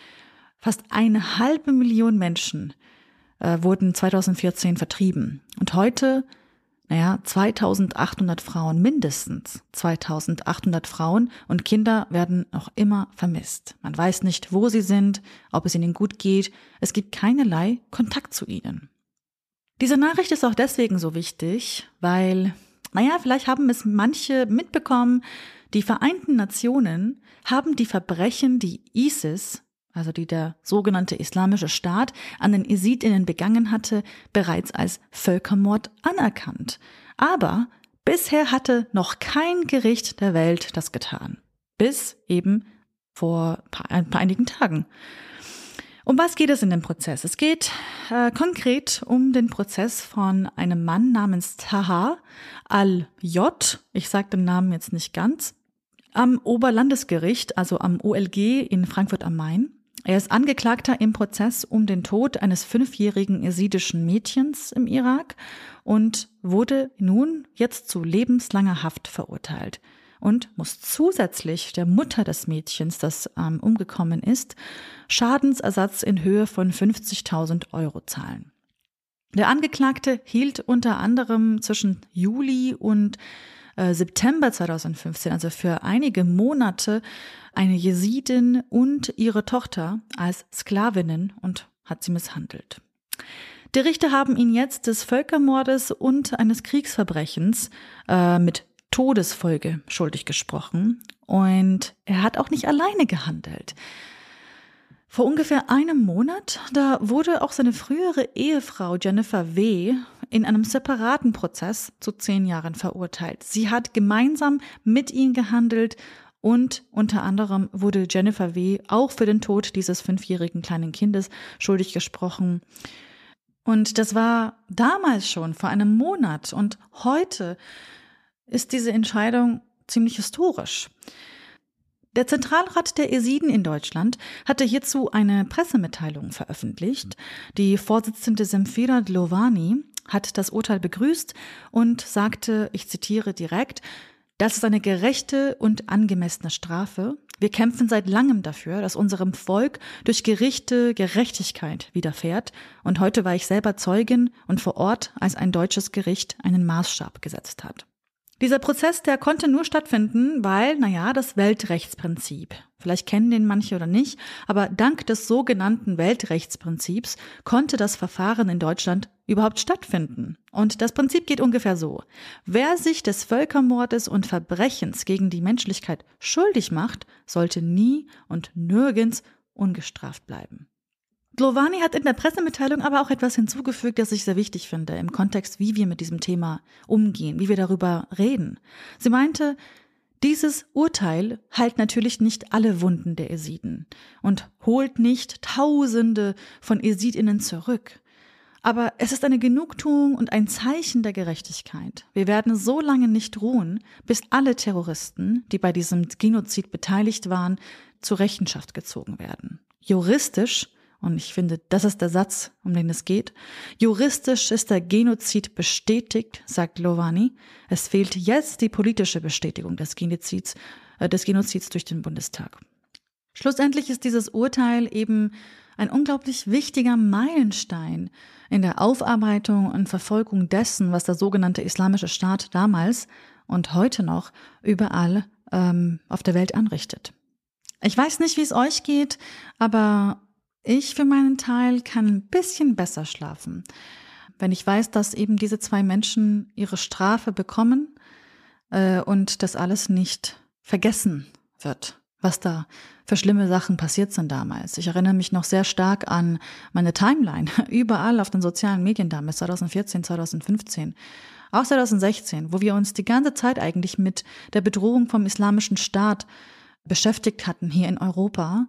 Fast eine halbe Million Menschen äh, wurden 2014 vertrieben. Und heute naja, 2800 Frauen, mindestens 2800 Frauen und Kinder werden noch immer vermisst. Man weiß nicht, wo sie sind, ob es ihnen gut geht. Es gibt keinerlei Kontakt zu ihnen. Diese Nachricht ist auch deswegen so wichtig, weil, naja, vielleicht haben es manche mitbekommen, die Vereinten Nationen haben die Verbrechen, die ISIS also die der sogenannte Islamische Staat an den Isidinnen begangen hatte, bereits als Völkermord anerkannt. Aber bisher hatte noch kein Gericht der Welt das getan. Bis eben vor ein paar einigen Tagen. Um was geht es in dem Prozess? Es geht äh, konkret um den Prozess von einem Mann namens Taha al-J. Ich sage den Namen jetzt nicht ganz. Am Oberlandesgericht, also am OLG in Frankfurt am Main. Er ist Angeklagter im Prozess um den Tod eines fünfjährigen jesidischen Mädchens im Irak und wurde nun jetzt zu lebenslanger Haft verurteilt und muss zusätzlich der Mutter des Mädchens, das ähm, umgekommen ist, Schadensersatz in Höhe von 50.000 Euro zahlen. Der Angeklagte hielt unter anderem zwischen Juli und äh, September 2015, also für einige Monate, eine Jesidin und ihre Tochter als Sklavinnen und hat sie misshandelt. Die Richter haben ihn jetzt des Völkermordes und eines Kriegsverbrechens äh, mit Todesfolge schuldig gesprochen. Und er hat auch nicht alleine gehandelt. Vor ungefähr einem Monat, da wurde auch seine frühere Ehefrau Jennifer W. in einem separaten Prozess zu zehn Jahren verurteilt. Sie hat gemeinsam mit ihm gehandelt und unter anderem wurde Jennifer W. auch für den Tod dieses fünfjährigen kleinen Kindes schuldig gesprochen. Und das war damals schon, vor einem Monat. Und heute ist diese Entscheidung ziemlich historisch. Der Zentralrat der Esiden in Deutschland hatte hierzu eine Pressemitteilung veröffentlicht. Die Vorsitzende Semfira Dlovani hat das Urteil begrüßt und sagte, ich zitiere direkt, das ist eine gerechte und angemessene Strafe. Wir kämpfen seit langem dafür, dass unserem Volk durch Gerichte Gerechtigkeit widerfährt. Und heute war ich selber Zeugin und vor Ort, als ein deutsches Gericht einen Maßstab gesetzt hat. Dieser Prozess, der konnte nur stattfinden, weil, naja, das Weltrechtsprinzip. Vielleicht kennen den manche oder nicht, aber dank des sogenannten Weltrechtsprinzips konnte das Verfahren in Deutschland überhaupt stattfinden. Und das Prinzip geht ungefähr so. Wer sich des Völkermordes und Verbrechens gegen die Menschlichkeit schuldig macht, sollte nie und nirgends ungestraft bleiben. Glovani hat in der Pressemitteilung aber auch etwas hinzugefügt, das ich sehr wichtig finde, im Kontext, wie wir mit diesem Thema umgehen, wie wir darüber reden. Sie meinte, dieses Urteil heilt natürlich nicht alle Wunden der Esiden und holt nicht Tausende von Esidinnen zurück. Aber es ist eine Genugtuung und ein Zeichen der Gerechtigkeit. Wir werden so lange nicht ruhen, bis alle Terroristen, die bei diesem Genozid beteiligt waren, zur Rechenschaft gezogen werden. Juristisch und ich finde, das ist der Satz, um den es geht. Juristisch ist der Genozid bestätigt, sagt Lovani. Es fehlt jetzt die politische Bestätigung des Genozids, äh, des Genozids durch den Bundestag. Schlussendlich ist dieses Urteil eben ein unglaublich wichtiger Meilenstein in der Aufarbeitung und Verfolgung dessen, was der sogenannte Islamische Staat damals und heute noch überall ähm, auf der Welt anrichtet. Ich weiß nicht, wie es euch geht, aber ich für meinen Teil kann ein bisschen besser schlafen, wenn ich weiß, dass eben diese zwei Menschen ihre Strafe bekommen äh, und das alles nicht vergessen wird, was da für schlimme Sachen passiert sind damals. Ich erinnere mich noch sehr stark an meine Timeline, überall auf den sozialen Medien damals, 2014, 2015. Auch 2016, wo wir uns die ganze Zeit eigentlich mit der Bedrohung vom islamischen Staat beschäftigt hatten hier in Europa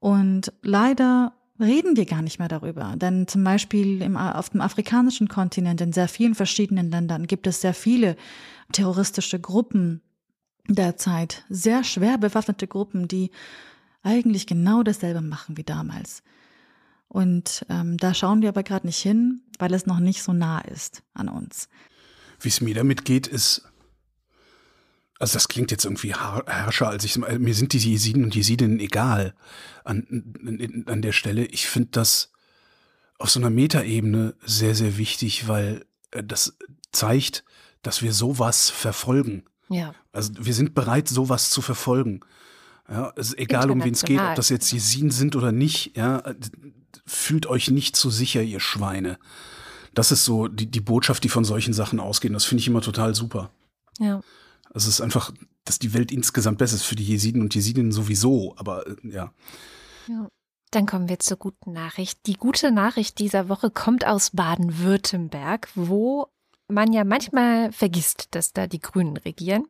und leider reden wir gar nicht mehr darüber. Denn zum Beispiel im, auf dem afrikanischen Kontinent, in sehr vielen verschiedenen Ländern, gibt es sehr viele terroristische Gruppen derzeit. Sehr schwer bewaffnete Gruppen, die eigentlich genau dasselbe machen wie damals. Und ähm, da schauen wir aber gerade nicht hin, weil es noch nicht so nah ist an uns. Wie es mir damit geht, ist also das klingt jetzt irgendwie herrscher, als ich mir sind die Jesiden und Jesidinnen egal an, an der Stelle. Ich finde das auf so einer Metaebene sehr, sehr wichtig, weil äh, das zeigt, dass wir sowas verfolgen. Ja. Also wir sind bereit, sowas zu verfolgen. Ja, es ist egal, um wen es geht, ob das jetzt Jesiden sind oder nicht. Ja, fühlt euch nicht zu sicher, ihr Schweine. Das ist so die, die Botschaft, die von solchen Sachen ausgehen. Das finde ich immer total super. Ja. Es ist einfach, dass die Welt insgesamt besser ist für die Jesiden und Jesidinnen sowieso, aber äh, ja. ja. Dann kommen wir zur guten Nachricht. Die gute Nachricht dieser Woche kommt aus Baden-Württemberg, wo man ja manchmal vergisst, dass da die Grünen regieren.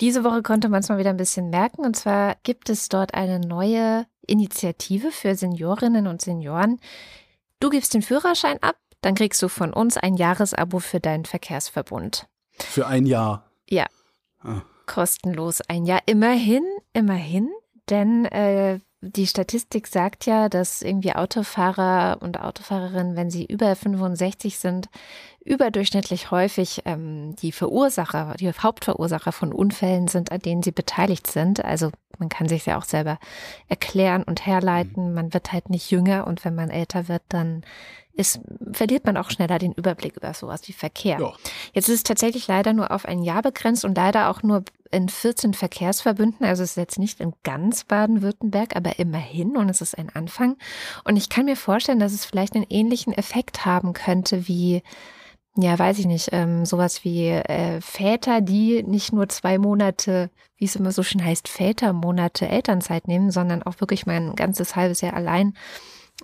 Diese Woche konnte man es mal wieder ein bisschen merken. Und zwar gibt es dort eine neue Initiative für Seniorinnen und Senioren. Du gibst den Führerschein ab, dann kriegst du von uns ein Jahresabo für deinen Verkehrsverbund. Für ein Jahr. Ja. Ah. Kostenlos ein Jahr. Immerhin, immerhin, denn äh, die Statistik sagt ja, dass irgendwie Autofahrer und Autofahrerinnen, wenn sie über 65 sind, überdurchschnittlich häufig ähm, die Verursacher, die Hauptverursacher von Unfällen sind, an denen sie beteiligt sind. Also man kann sich ja auch selber erklären und herleiten. Man wird halt nicht jünger und wenn man älter wird, dann ist, verliert man auch schneller den Überblick über sowas wie Verkehr. Ja. Jetzt ist es tatsächlich leider nur auf ein Jahr begrenzt und leider auch nur in 14 Verkehrsverbünden. Also es ist jetzt nicht in ganz Baden-Württemberg, aber immerhin und es ist ein Anfang. Und ich kann mir vorstellen, dass es vielleicht einen ähnlichen Effekt haben könnte wie ja, weiß ich nicht, ähm, sowas wie äh, Väter, die nicht nur zwei Monate, wie es immer so schön heißt, Vätermonate Elternzeit nehmen, sondern auch wirklich mal ein ganzes halbes Jahr allein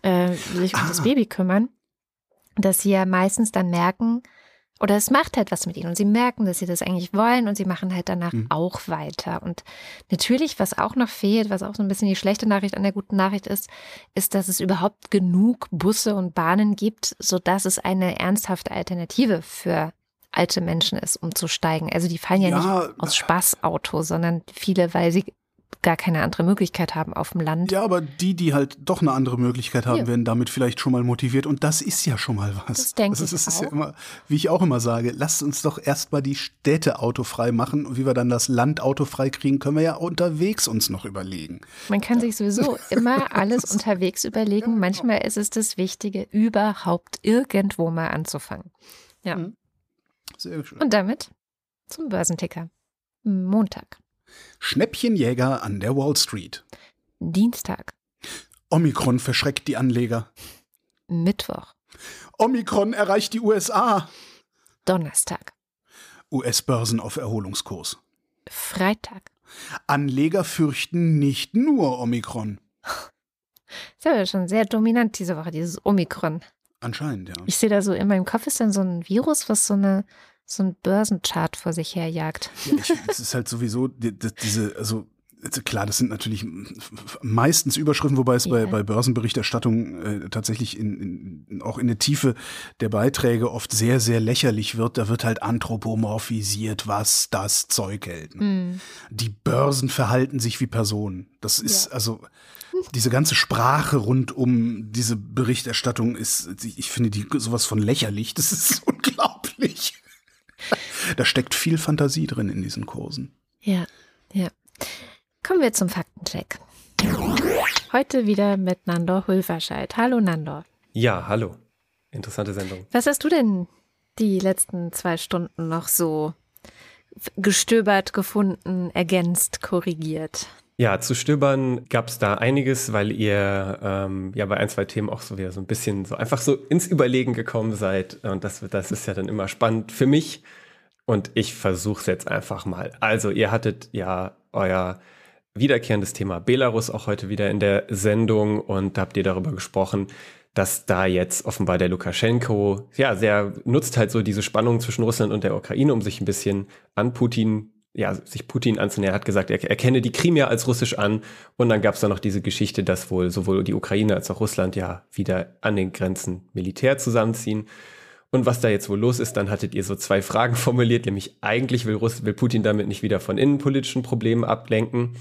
äh, sich um ah. das Baby kümmern dass sie ja meistens dann merken, oder es macht halt was mit ihnen und sie merken, dass sie das eigentlich wollen und sie machen halt danach mhm. auch weiter. Und natürlich, was auch noch fehlt, was auch so ein bisschen die schlechte Nachricht an der guten Nachricht ist, ist, dass es überhaupt genug Busse und Bahnen gibt, sodass es eine ernsthafte Alternative für alte Menschen ist, umzusteigen. Also die fallen ja, ja nicht aus Spaßauto, sondern viele, weil sie gar keine andere Möglichkeit haben auf dem Land. Ja, aber die, die halt doch eine andere Möglichkeit haben, ja. werden damit vielleicht schon mal motiviert und das ist ja schon mal was. Das denke also, das ist, ist ja immer, wie ich auch immer sage, lasst uns doch erstmal die Städte autofrei machen und wie wir dann das Land autofrei kriegen, können wir ja unterwegs uns noch überlegen. Man kann sich sowieso immer alles unterwegs überlegen. Ja, Manchmal ist es das Wichtige, überhaupt irgendwo mal anzufangen. Ja. Mhm. Sehr schön. Und damit zum Börsenticker. Montag. Schnäppchenjäger an der Wall Street. Dienstag. Omikron verschreckt die Anleger. Mittwoch. Omikron erreicht die USA. Donnerstag. US-Börsen auf Erholungskurs. Freitag. Anleger fürchten nicht nur Omikron. Das ist ja schon sehr dominant diese Woche, dieses Omikron. Anscheinend, ja. Ich sehe da so in meinem Kopf ist dann so ein Virus, was so eine so ein Börsenchart vor sich herjagt. Ja, es ist halt sowieso die, die, diese, also klar, das sind natürlich meistens Überschriften, wobei es yeah. bei, bei Börsenberichterstattung äh, tatsächlich in, in, auch in der Tiefe der Beiträge oft sehr, sehr lächerlich wird. Da wird halt anthropomorphisiert, was das Zeug hält. Mm. Die Börsen verhalten sich wie Personen. Das ist ja. also. Diese ganze Sprache rund um diese Berichterstattung ist, ich finde die sowas von lächerlich. Das ist unglaublich. Da steckt viel Fantasie drin in diesen Kursen. Ja, ja. Kommen wir zum Faktencheck. Heute wieder mit Nandor Hulverscheid. Hallo Nandor. Ja, hallo. Interessante Sendung. Was hast du denn die letzten zwei Stunden noch so gestöbert, gefunden, ergänzt, korrigiert? Ja, zu stöbern gab es da einiges, weil ihr ähm, ja bei ein, zwei Themen auch so wieder so ein bisschen so einfach so ins Überlegen gekommen seid. Und das, das ist ja dann immer spannend für mich. Und ich versuche es jetzt einfach mal. Also, ihr hattet ja euer wiederkehrendes Thema Belarus auch heute wieder in der Sendung und da habt ihr darüber gesprochen, dass da jetzt offenbar der Lukaschenko, ja, sehr nutzt halt so diese Spannung zwischen Russland und der Ukraine, um sich ein bisschen an Putin ja, sich Putin anzunähern, hat gesagt, er erkenne die Krimia als russisch an. Und dann gab es da noch diese Geschichte, dass wohl sowohl die Ukraine als auch Russland ja wieder an den Grenzen Militär zusammenziehen. Und was da jetzt wohl los ist, dann hattet ihr so zwei Fragen formuliert, nämlich eigentlich will, Russ will Putin damit nicht wieder von innenpolitischen Problemen ablenken.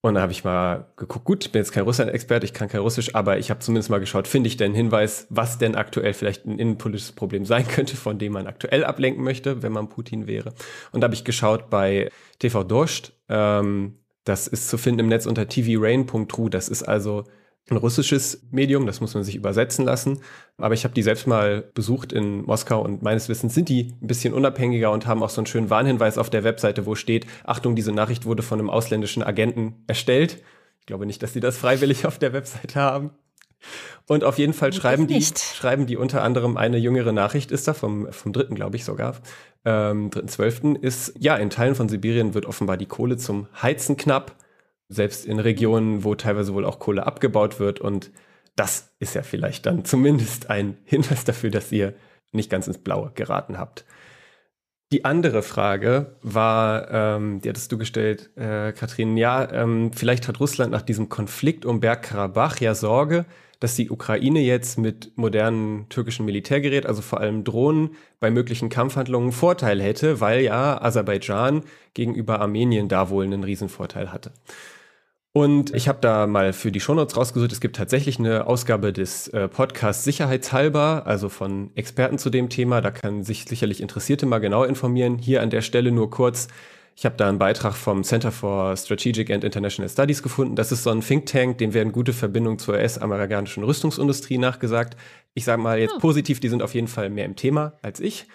Und da habe ich mal geguckt, gut, bin jetzt kein Russland-Experte, ich kann kein Russisch, aber ich habe zumindest mal geschaut, finde ich denn Hinweis, was denn aktuell vielleicht ein innenpolitisches Problem sein könnte, von dem man aktuell ablenken möchte, wenn man Putin wäre. Und da habe ich geschaut bei TV Dost, ähm, das ist zu finden im Netz unter tvrain.ru, das ist also ein russisches Medium, das muss man sich übersetzen lassen. Aber ich habe die selbst mal besucht in Moskau und meines Wissens sind die ein bisschen unabhängiger und haben auch so einen schönen Warnhinweis auf der Webseite, wo steht, Achtung, diese Nachricht wurde von einem ausländischen Agenten erstellt. Ich glaube nicht, dass sie das freiwillig auf der Webseite haben. Und auf jeden Fall schreiben die, schreiben die unter anderem eine jüngere Nachricht, ist da vom, vom dritten, glaube ich sogar, ähm, dritten zwölften, ist, ja, in Teilen von Sibirien wird offenbar die Kohle zum Heizen knapp selbst in Regionen, wo teilweise wohl auch Kohle abgebaut wird. Und das ist ja vielleicht dann zumindest ein Hinweis dafür, dass ihr nicht ganz ins Blaue geraten habt. Die andere Frage war, ähm, die hattest du gestellt, äh, Katrin, ja, ähm, vielleicht hat Russland nach diesem Konflikt um Bergkarabach ja Sorge, dass die Ukraine jetzt mit modernen türkischen Militärgerät, also vor allem Drohnen, bei möglichen Kampfhandlungen Vorteil hätte, weil ja Aserbaidschan gegenüber Armenien da wohl einen Riesenvorteil hatte. Und ich habe da mal für die Shownotes rausgesucht, es gibt tatsächlich eine Ausgabe des äh, Podcasts Sicherheitshalber, also von Experten zu dem Thema. Da kann sich sicherlich Interessierte mal genau informieren. Hier an der Stelle nur kurz. Ich habe da einen Beitrag vom Center for Strategic and International Studies gefunden. Das ist so ein Think Tank, dem werden gute Verbindungen zur US-amerikanischen Rüstungsindustrie nachgesagt. Ich sage mal jetzt oh. positiv, die sind auf jeden Fall mehr im Thema als ich.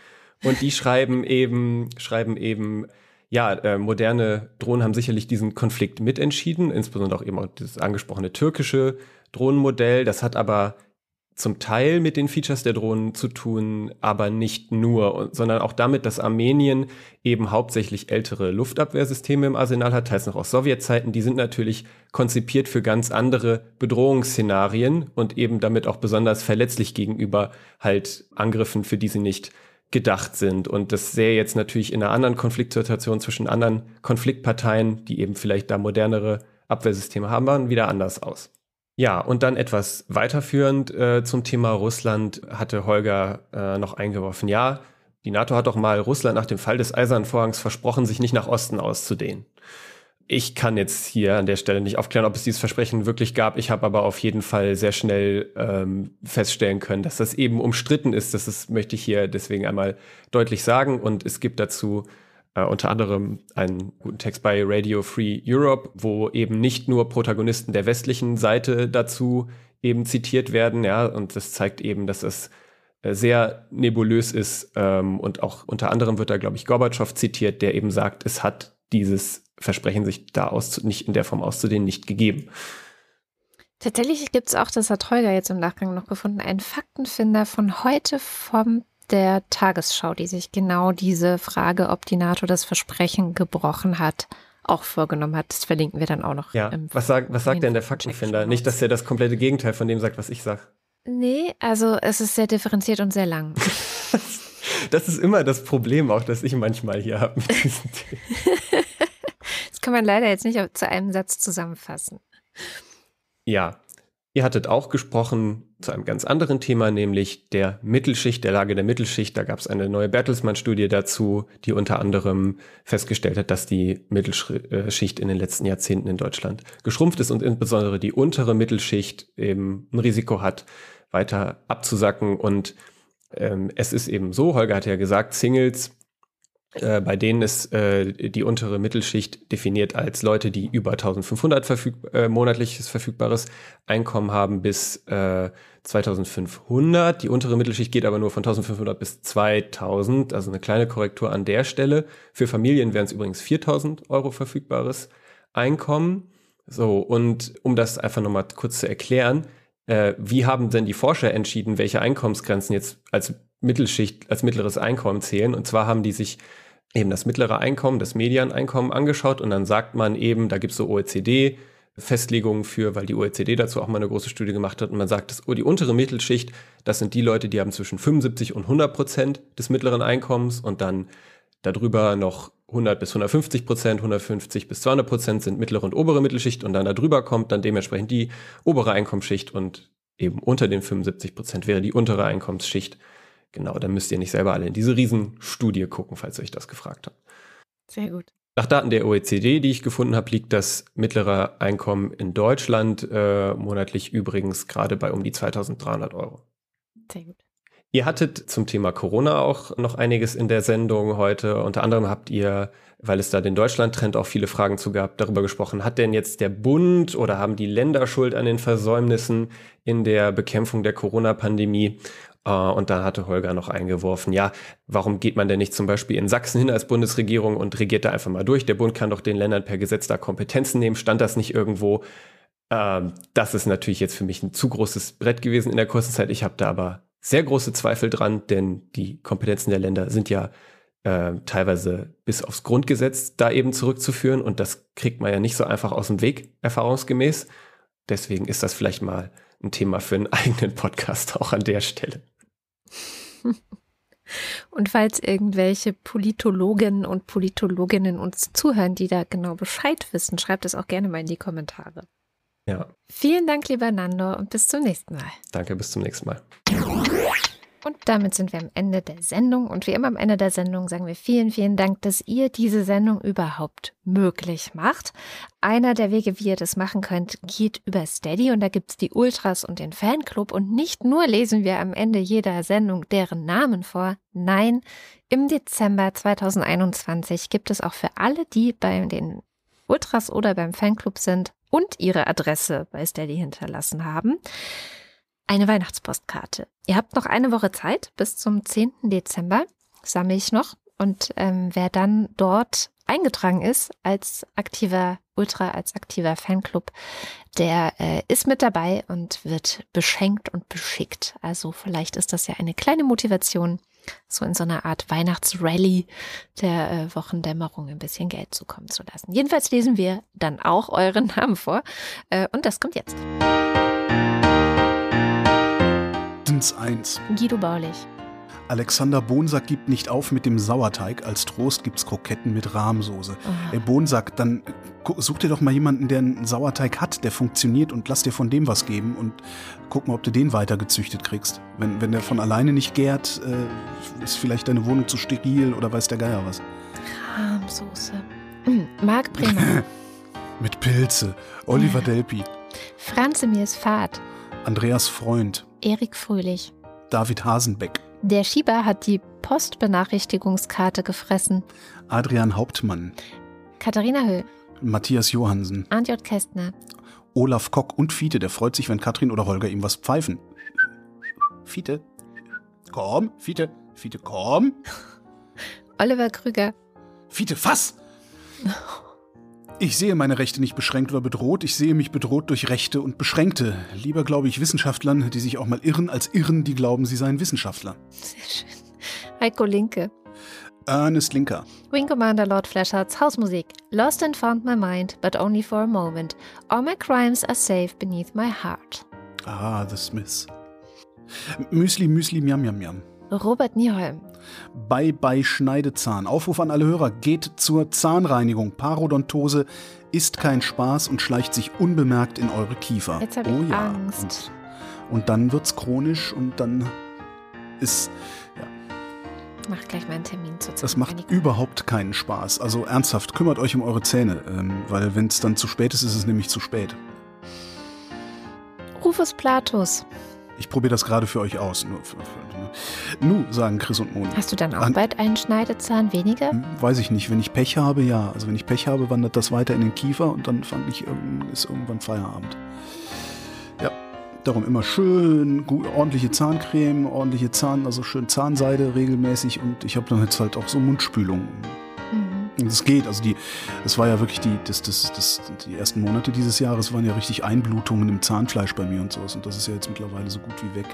Und die schreiben eben, schreiben eben, ja, äh, moderne Drohnen haben sicherlich diesen Konflikt mitentschieden, insbesondere auch eben auch das angesprochene türkische Drohnenmodell. Das hat aber zum Teil mit den Features der Drohnen zu tun, aber nicht nur, sondern auch damit, dass Armenien eben hauptsächlich ältere Luftabwehrsysteme im Arsenal hat, teils noch aus Sowjetzeiten. Die sind natürlich konzipiert für ganz andere Bedrohungsszenarien und eben damit auch besonders verletzlich gegenüber halt Angriffen, für die sie nicht gedacht sind. Und das sähe jetzt natürlich in einer anderen Konfliktsituation zwischen anderen Konfliktparteien, die eben vielleicht da modernere Abwehrsysteme haben, wieder anders aus. Ja, und dann etwas weiterführend äh, zum Thema Russland hatte Holger äh, noch eingeworfen. Ja, die NATO hat doch mal Russland nach dem Fall des Eisernen Vorhangs versprochen, sich nicht nach Osten auszudehnen. Ich kann jetzt hier an der Stelle nicht aufklären, ob es dieses Versprechen wirklich gab. Ich habe aber auf jeden Fall sehr schnell ähm, feststellen können, dass das eben umstritten ist. Das ist, möchte ich hier deswegen einmal deutlich sagen. Und es gibt dazu äh, unter anderem einen guten Text bei Radio Free Europe, wo eben nicht nur Protagonisten der westlichen Seite dazu eben zitiert werden. Ja, und das zeigt eben, dass es äh, sehr nebulös ist. Ähm, und auch unter anderem wird da, glaube ich, Gorbatschow zitiert, der eben sagt, es hat dieses Versprechen, sich da aus, nicht in der Form auszudehnen, nicht gegeben. Tatsächlich gibt es auch, das hat Holger jetzt im Nachgang noch gefunden, einen Faktenfinder von heute vom der Tagesschau, die sich genau diese Frage, ob die NATO das Versprechen gebrochen hat, auch vorgenommen hat. Das verlinken wir dann auch noch. Ja. was, sag, was sagt denn der Faktenfinder? Nicht, dass er das komplette Gegenteil von dem sagt, was ich sage. Nee, also es ist sehr differenziert und sehr lang. das ist immer das Problem auch, das ich manchmal hier habe mit diesen Themen kann man leider jetzt nicht zu einem Satz zusammenfassen. Ja. Ihr hattet auch gesprochen zu einem ganz anderen Thema, nämlich der Mittelschicht, der Lage der Mittelschicht. Da gab es eine neue Bertelsmann-Studie dazu, die unter anderem festgestellt hat, dass die Mittelschicht in den letzten Jahrzehnten in Deutschland geschrumpft ist und insbesondere die untere Mittelschicht eben ein Risiko hat, weiter abzusacken. Und ähm, es ist eben so, Holger hat ja gesagt, Singles äh, bei denen ist äh, die untere Mittelschicht definiert als Leute, die über 1500 verfüg äh, monatliches verfügbares Einkommen haben bis äh, 2500. Die untere Mittelschicht geht aber nur von 1500 bis 2000, also eine kleine Korrektur an der Stelle. Für Familien wären es übrigens 4000 Euro verfügbares Einkommen. So, und um das einfach nochmal kurz zu erklären, äh, wie haben denn die Forscher entschieden, welche Einkommensgrenzen jetzt als Mittelschicht, als mittleres Einkommen zählen? Und zwar haben die sich eben das mittlere Einkommen, das Medianeinkommen angeschaut und dann sagt man eben, da gibt es so OECD, Festlegungen für, weil die OECD dazu auch mal eine große Studie gemacht hat und man sagt, dass oh, die untere Mittelschicht, das sind die Leute, die haben zwischen 75 und 100 Prozent des mittleren Einkommens und dann darüber noch 100 bis 150 Prozent, 150 bis 200 Prozent sind mittlere und obere Mittelschicht und dann darüber kommt dann dementsprechend die obere Einkommensschicht und eben unter den 75 Prozent wäre die untere Einkommensschicht. Genau, dann müsst ihr nicht selber alle in diese Riesenstudie gucken, falls ihr euch das gefragt habt. Sehr gut. Nach Daten der OECD, die ich gefunden habe, liegt das mittlere Einkommen in Deutschland äh, monatlich übrigens gerade bei um die 2300 Euro. Sehr gut. Ihr hattet zum Thema Corona auch noch einiges in der Sendung heute. Unter anderem habt ihr, weil es da den Deutschland-Trend auch viele Fragen zu gab, darüber gesprochen, hat denn jetzt der Bund oder haben die Länder Schuld an den Versäumnissen in der Bekämpfung der Corona-Pandemie? Äh, und dann hatte Holger noch eingeworfen, ja, warum geht man denn nicht zum Beispiel in Sachsen hin als Bundesregierung und regiert da einfach mal durch? Der Bund kann doch den Ländern per Gesetz da Kompetenzen nehmen. Stand das nicht irgendwo? Ähm, das ist natürlich jetzt für mich ein zu großes Brett gewesen in der kurzen Zeit. Ich habe da aber sehr große Zweifel dran, denn die Kompetenzen der Länder sind ja äh, teilweise bis aufs Grundgesetz da eben zurückzuführen und das kriegt man ja nicht so einfach aus dem Weg, erfahrungsgemäß. Deswegen ist das vielleicht mal ein Thema für einen eigenen Podcast auch an der Stelle. Und falls irgendwelche Politologen und Politologinnen uns zuhören, die da genau Bescheid wissen, schreibt es auch gerne mal in die Kommentare. Ja. Vielen Dank, lieber Nando, und bis zum nächsten Mal. Danke, bis zum nächsten Mal. Und damit sind wir am Ende der Sendung. Und wie immer am Ende der Sendung sagen wir vielen, vielen Dank, dass ihr diese Sendung überhaupt möglich macht. Einer der Wege, wie ihr das machen könnt, geht über Steady. Und da gibt es die Ultras und den Fanclub. Und nicht nur lesen wir am Ende jeder Sendung deren Namen vor. Nein, im Dezember 2021 gibt es auch für alle, die bei den Ultras oder beim Fanclub sind und ihre Adresse bei Steady hinterlassen haben, eine Weihnachtspostkarte. Ihr habt noch eine Woche Zeit bis zum 10. Dezember, sammle ich noch. Und ähm, wer dann dort eingetragen ist als aktiver Ultra, als aktiver Fanclub, der äh, ist mit dabei und wird beschenkt und beschickt. Also vielleicht ist das ja eine kleine Motivation, so in so einer Art Weihnachtsrally der äh, Wochendämmerung ein bisschen Geld zukommen zu lassen. Jedenfalls lesen wir dann auch euren Namen vor. Äh, und das kommt jetzt. Dins 1. Guido Baulich. Alexander Bonsack gibt nicht auf mit dem Sauerteig. Als Trost gibt's Kroketten mit Rahmsoße. Ey, Bonsack, dann such dir doch mal jemanden, der einen Sauerteig hat, der funktioniert und lass dir von dem was geben und guck mal, ob du den weiter gezüchtet kriegst. Wenn, wenn der von alleine nicht gärt, äh, ist vielleicht deine Wohnung zu steril oder weiß der Geier was. Rahmsoße. Mm, Marc Bremer. Mit Pilze. Oliver Delpi. Franz Mirs Fahrt. Andreas Freund. Erik Fröhlich. David Hasenbeck. Der Schieber hat die Postbenachrichtigungskarte gefressen. Adrian Hauptmann. Katharina Höll. Matthias Johansen. J. Kästner. Olaf Kock und Fiete, der freut sich, wenn Katrin oder Holger ihm was pfeifen. Fiete. Komm, Fiete. Fiete, komm. Oliver Krüger. Fiete, fass! Ich sehe meine Rechte nicht beschränkt oder bedroht. Ich sehe mich bedroht durch Rechte und Beschränkte. Lieber glaube ich Wissenschaftlern, die sich auch mal irren, als Irren, die glauben, sie seien Wissenschaftler. Sehr schön. Heiko Linke. Ernest Linker. Wing Commander Lord Fleshards Hausmusik. Lost and found my mind, but only for a moment. All my crimes are safe beneath my heart. Ah, The Smiths. Müsli, Müsli, Miam, Miam, Miam. Robert Nieholm. Bye bye Schneidezahn. Aufruf an alle Hörer. Geht zur Zahnreinigung. Parodontose ist kein Spaß und schleicht sich unbemerkt in eure Kiefer. Jetzt habe ich oh ja. Angst. Und, und dann wird's chronisch und dann ist Mach gleich mal einen Termin zur Das macht überhaupt keinen Spaß. Also ernsthaft, kümmert euch um eure Zähne, ähm, weil wenn es dann zu spät ist, ist es nämlich zu spät. Rufus Platus. Ich probiere das gerade für euch aus. Nur für, für, nu, sagen Chris und Moni. Hast du dann auch An- bald einen Schneidezahn weniger? Hm, Weiß ich nicht. Wenn ich Pech habe, ja. Also wenn ich Pech habe, wandert das weiter in den Kiefer und dann fand ich, ist irgendwann Feierabend. Ja, darum immer schön, gut, ordentliche Zahncreme, ordentliche Zahn, also schön Zahnseide regelmäßig und ich habe dann jetzt halt auch so Mundspülung. Mhm. Und es geht, also die, es war ja wirklich die, das, das, das, die ersten Monate dieses Jahres waren ja richtig Einblutungen im Zahnfleisch bei mir und sowas und das ist ja jetzt mittlerweile so gut wie weg.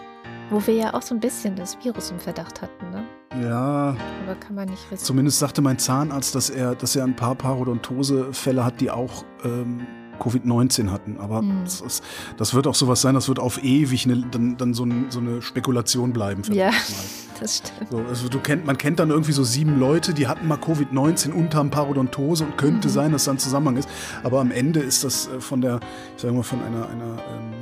Wo wir ja auch so ein bisschen das Virus im Verdacht hatten, ne? Ja, Aber kann man nicht wissen. Zumindest sagte mein Zahnarzt, dass er, dass er ein paar Parodontose-Fälle hat, die auch ähm, Covid-19 hatten. Aber Hm. das, ist, das wird auch sowas sein, das wird auf ewig eine, dann, dann so, ein, so eine Spekulation bleiben. Ja. mal. Das stimmt. So, also du kennt, man kennt dann irgendwie so sieben Leute, die hatten mal Covid-19 und haben Parodontose und könnte Mhm. sein, dass da ein Zusammenhang ist. Aber am Ende ist das äh, von der, ich sag mal, von einer, einer ähm,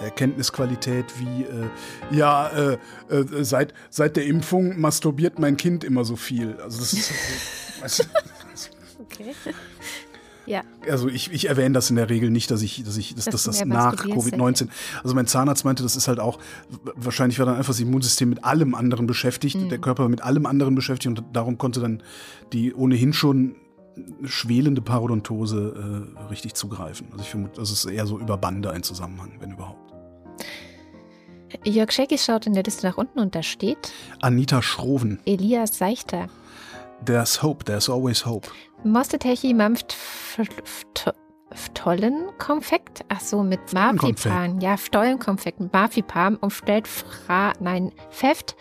Erkenntnisqualität wie, äh, ja, äh, äh, seit, seit der Impfung masturbiert mein Kind immer so viel. Also das ist, weißt du, Okay. Ja, also ich, ich erwähne das in der Regel nicht, dass ich, dass ich, dass, Dass das nach masturbierst, Covid-19. Also mein Zahnarzt meinte, das ist halt auch, wahrscheinlich war dann einfach das Immunsystem mit allem anderen beschäftigt, Mhm. der Körper mit allem anderen beschäftigt und darum konnte dann die ohnehin schon schwelende Parodontose äh, richtig zugreifen. Also ich vermute, das ist eher so über Bande ein Zusammenhang, wenn überhaupt. Jörg Schecki schaut in der Liste nach unten und da steht Anita Schroven, Elias Seichter. there's hope, there's always hope. Mostetechi mampft Stollenkonfekt? Ach so, mit. Marzipan. Ja, Stollenkonfekt mit Marzipan umstellt Fra, nein, Pfeft,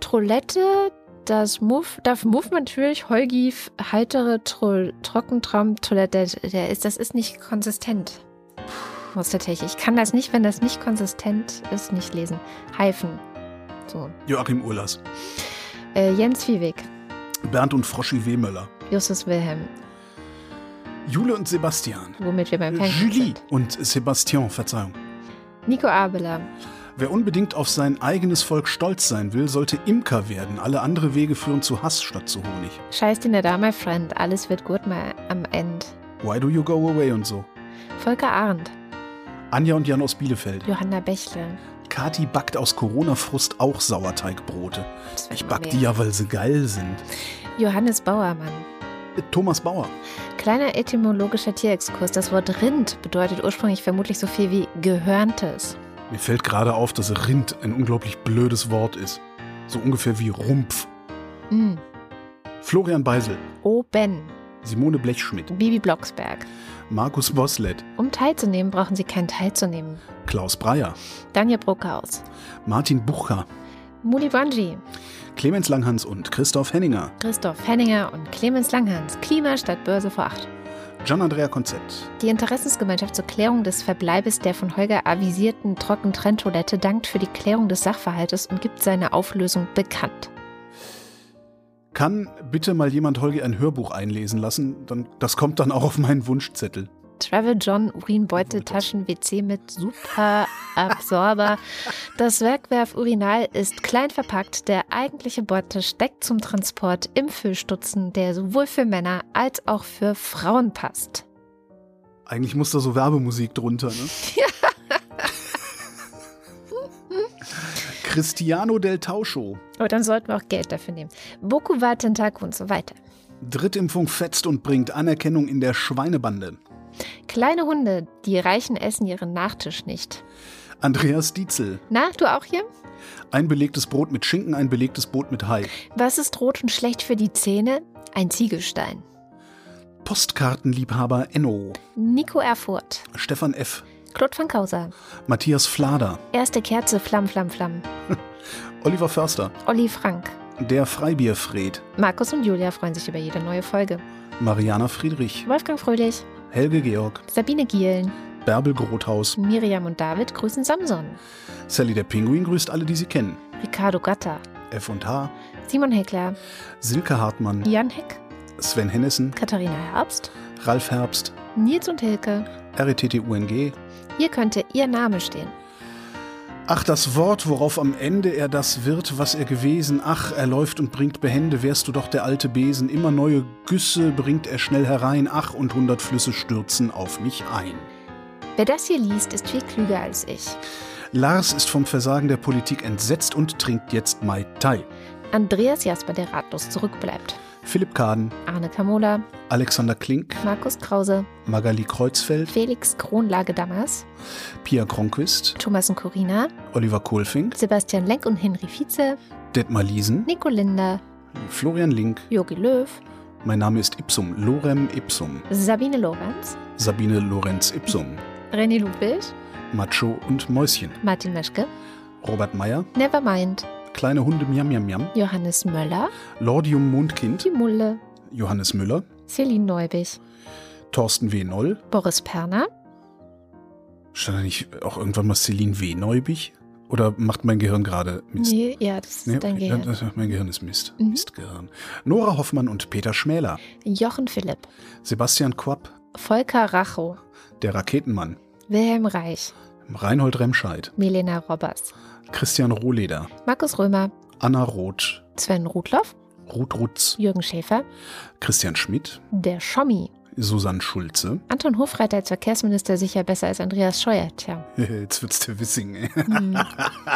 Trollette, das Muff, darf Muff natürlich, Holgi, heitere Tro, Trockentraum, Toilette, der ist, das ist nicht konsistent. Mostetechi. Ich kann das nicht, wenn das nicht konsistent ist, nicht lesen. Heifen. So. Joachim Urlas, Äh, Jens Viehweg, Bernd und Froschi Wehmöller, Justus Wilhelm, Jule und Sebastian, womit wir beim Fernsehen Julie sind. und Sebastian, Verzeihung. Nico Abeler, Wer unbedingt auf sein eigenes Volk stolz sein will, sollte Imker werden. Alle andere Wege führen zu Hass statt zu Honig. Scheiß dir da, my friend. Alles wird gut mal am Ende. Why do you go away und so. Volker Arndt, Anja und Jan aus Bielefeld. Johanna Bächle. Kati backt aus Corona-Frust auch Sauerteigbrote. Ich back mehr. die ja, weil sie geil sind. Johannes Bauermann. Äh, Thomas Bauer. Kleiner etymologischer Tierexkurs. Das Wort Rind bedeutet ursprünglich vermutlich so viel wie Gehörntes. Mir fällt gerade auf, dass Rind ein unglaublich blödes Wort ist. So ungefähr wie Rumpf. Mm. Florian Beisel. Oben. Simone Blechschmidt. Bibi Blocksberg. Markus Boslett. Um teilzunehmen, brauchen Sie keinen teilzunehmen. Klaus Breyer. Daniel Bruckhaus. Martin Bucher. Muli Banji. Clemens Langhans und Christoph Henninger. Christoph Henninger und Clemens Langhans. Klima statt Börse vor acht. Gian-Andrea Konzett. Die Interessensgemeinschaft zur Klärung des Verbleibes der von Holger avisierten Trockentrenntoilette dankt für die Klärung des Sachverhaltes und gibt seine Auflösung bekannt. Kann bitte mal jemand Holger ein Hörbuch einlesen lassen? Dann, das kommt dann auch auf meinen Wunschzettel. Travel John Urinbeutel Taschen WC mit Super Absorber. Das Werkwerf-Urinal ist klein verpackt. Der eigentliche Beutel steckt zum Transport im Füllstutzen, der sowohl für Männer als auch für Frauen passt. Eigentlich muss da so Werbemusik drunter, ne? Cristiano del Tauscho. Aber dann sollten wir auch Geld dafür nehmen. Boku wa Tentaku und so weiter. Drittimpfung fetzt und bringt Anerkennung in der Schweinebande. Kleine Hunde, die Reichen essen ihren Nachtisch nicht. Andreas Dietzel. Na, du auch hier? Ein belegtes Brot mit Schinken, ein belegtes Brot mit Hai. Was ist rot und schlecht für die Zähne? Ein Ziegelstein. Postkartenliebhaber Enno. Nico Erfurt. Stefan F. Claude van Kauser. Matthias Flader. Erste Kerze, Flamm, Flamm, Flamm. Oliver Förster. Olli Frank. Der Freibierfred. Markus und Julia freuen sich über jede neue Folge. Mariana Friedrich. Wolfgang Fröhlich. Helge Georg. Sabine Gielen. Bärbel Grothaus. Miriam und David grüßen Samson. Sally der Pinguin grüßt alle, die sie kennen. Ricardo Gatter, F und H, Simon Heckler, Silke Hartmann, Jan Heck, Sven Hennissen, Katharina Herbst, Ralf Herbst, Nils und Hilke. RETTUNG. Hier könnte Ihr Name stehen. Ach, das Wort, worauf am Ende er das wird, was er gewesen. Ach, er läuft und bringt Behände, wärst du doch der alte Besen. Immer neue Güsse bringt er schnell herein. Ach, und hundert Flüsse stürzen auf mich ein. Wer das hier liest, ist viel klüger als ich. Lars ist vom Versagen der Politik entsetzt und trinkt jetzt Mai Tai. Andreas Jasper, der ratlos zurückbleibt. Philipp Kaden, Arne Kamola, Alexander Klink, Markus Krause, Magali Kreuzfeld, Felix Kronlage-Dammers, Pia Kronquist, Thomas und Corina, Oliver Kohlfink, Sebastian Lenk und Henry Vize, Detmar Liesen, Nico Linder, Florian Link. Jogi Löw, Mein Name ist Ipsum, Lorem Ipsum, Sabine Lorenz, Sabine Lorenz Ipsum, René Ludwig, Macho und Mäuschen, Martin Meschke, Robert Meyer, Nevermind, Kleine Hunde Miam Miam Miam, Johannes Möller, Lordium Mondkind, Die Mulle, Johannes Müller, Celine Neubig, Thorsten W. Noll. Boris Perner, Stand da nicht auch irgendwann mal Celine W. Neubig? Oder macht mein Gehirn gerade Mist? Nee, ja, das ist Nee, dein okay, Gehirn. das- mein Gehirn ist Mist. Mhm. Mistgehirn. Nora Hoffmann und Peter Schmäler. Jochen Philipp, Sebastian Quapp, Volker Rachow, der Raketenmann. Wilhelm Reich, Reinhold Remscheid. Milena Robbers, Christian Rohleder. Markus Römer, Anna Roth. Sven Rudloff, Ruth Rutz. Jürgen Schäfer, Christian Schmidt. der Schommi, Susanne Schulze. Anton Hofreiter als Verkehrsminister sicher besser als Andreas Scheuer. Tja. Jetzt wird's der Wissing. ey. Hm.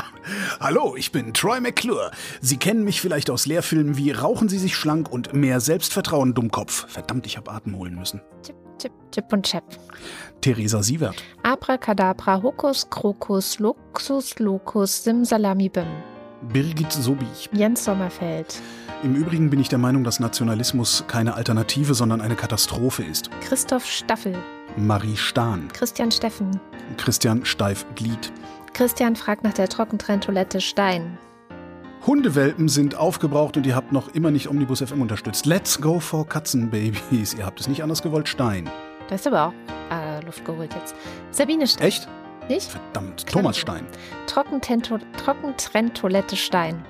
Hallo, ich bin Troy McClure. Sie kennen mich vielleicht aus Lehrfilmen wie Rauchen Sie sich schlank und mehr Selbstvertrauen, Dummkopf. Verdammt, ich habe Atem holen müssen. Chip, chip, chip und chap. Theresa Sievert. Abracadabra, Hokus, Krokus, Luxus, Locus, Simsalamibim. Birgit Sobich. Jens Sommerfeld, Im Übrigen bin ich der Meinung, dass Nationalismus keine Alternative, sondern eine Katastrophe ist. Christoph Staffel, Marie Stahn. Christian Steffen, Christian Steif-Glied. Christian fragt nach der Trockentrenntoilette Stein. Hundewelpen sind aufgebraucht und ihr habt noch immer nicht Omnibus FM unterstützt. Let's go for Katzenbabys. Ihr habt es nicht anders gewollt, Stein. Da ist aber auch äh, Luft geholt jetzt. Sabine Stein. Echt? Nicht? Verdammt. Klar. Thomas Stein. Trockentrenntoilette Stein.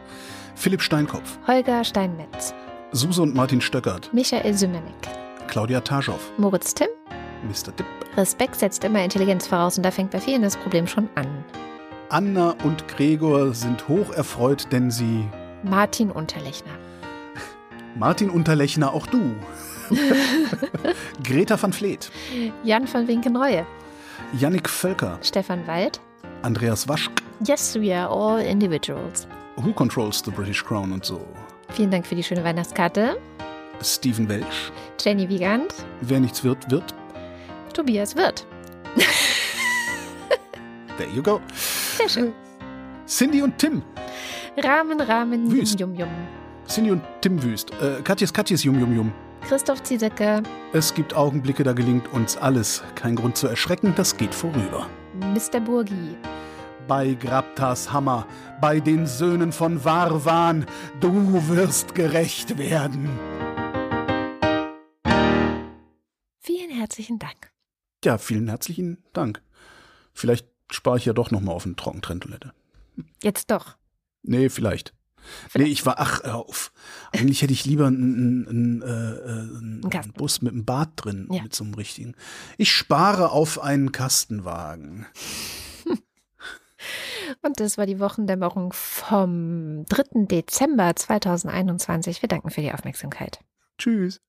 Philipp Steinkopf. Holger Steinmetz. Suse und Martin Stöckert. Michael Sümenek. Claudia Taschow. Moritz Timm. Mr. Dipp. Respekt setzt immer Intelligenz voraus und da fängt bei vielen das Problem schon an. Anna und Gregor sind hoch erfreut, denn sie. Martin Unterlechner. Martin Unterlechner, auch du. Greta van Vleet. Jan von Winkenreue. Yannick Völker. Stefan Wald. Andreas Waschk. Yes, we are all individuals. Who controls the British Crown und so. Vielen Dank für die schöne Weihnachtskarte. Steven Welch. Jenny Wiegand. Wer nichts wird, wird. Tobias Wirth. There you go. Sehr schön. Cindy und Tim. Rahmen, Rahmen, Yum, Wüst. Yum, Yum. Cindy und Tim Wüst. Äh, Katjes, Katjes, Jum, Jum, Jum. Christoph Ziesecke. Es gibt Augenblicke, da gelingt uns alles. Kein Grund zu erschrecken, das geht vorüber. Mr. Burgi. Bei Graptas Hammer, bei den Söhnen von Varwan, du wirst gerecht werden. Vielen herzlichen Dank. Ja, vielen herzlichen Dank. Vielleicht spare ich ja doch noch mal auf eine Trockentrenntoilette. Jetzt doch. Nee, vielleicht. Nee, ich war, ach, hör auf. Eigentlich hätte ich lieber einen, einen, äh, äh, einen Ein Kasten. Bus mit einem Bad drin, Ja. mit so einem richtigen. Ich spare auf einen Kastenwagen. Und das war die Wochendämmerung vom 3. Dezember 2021. Wir danken für die Aufmerksamkeit. Tschüss.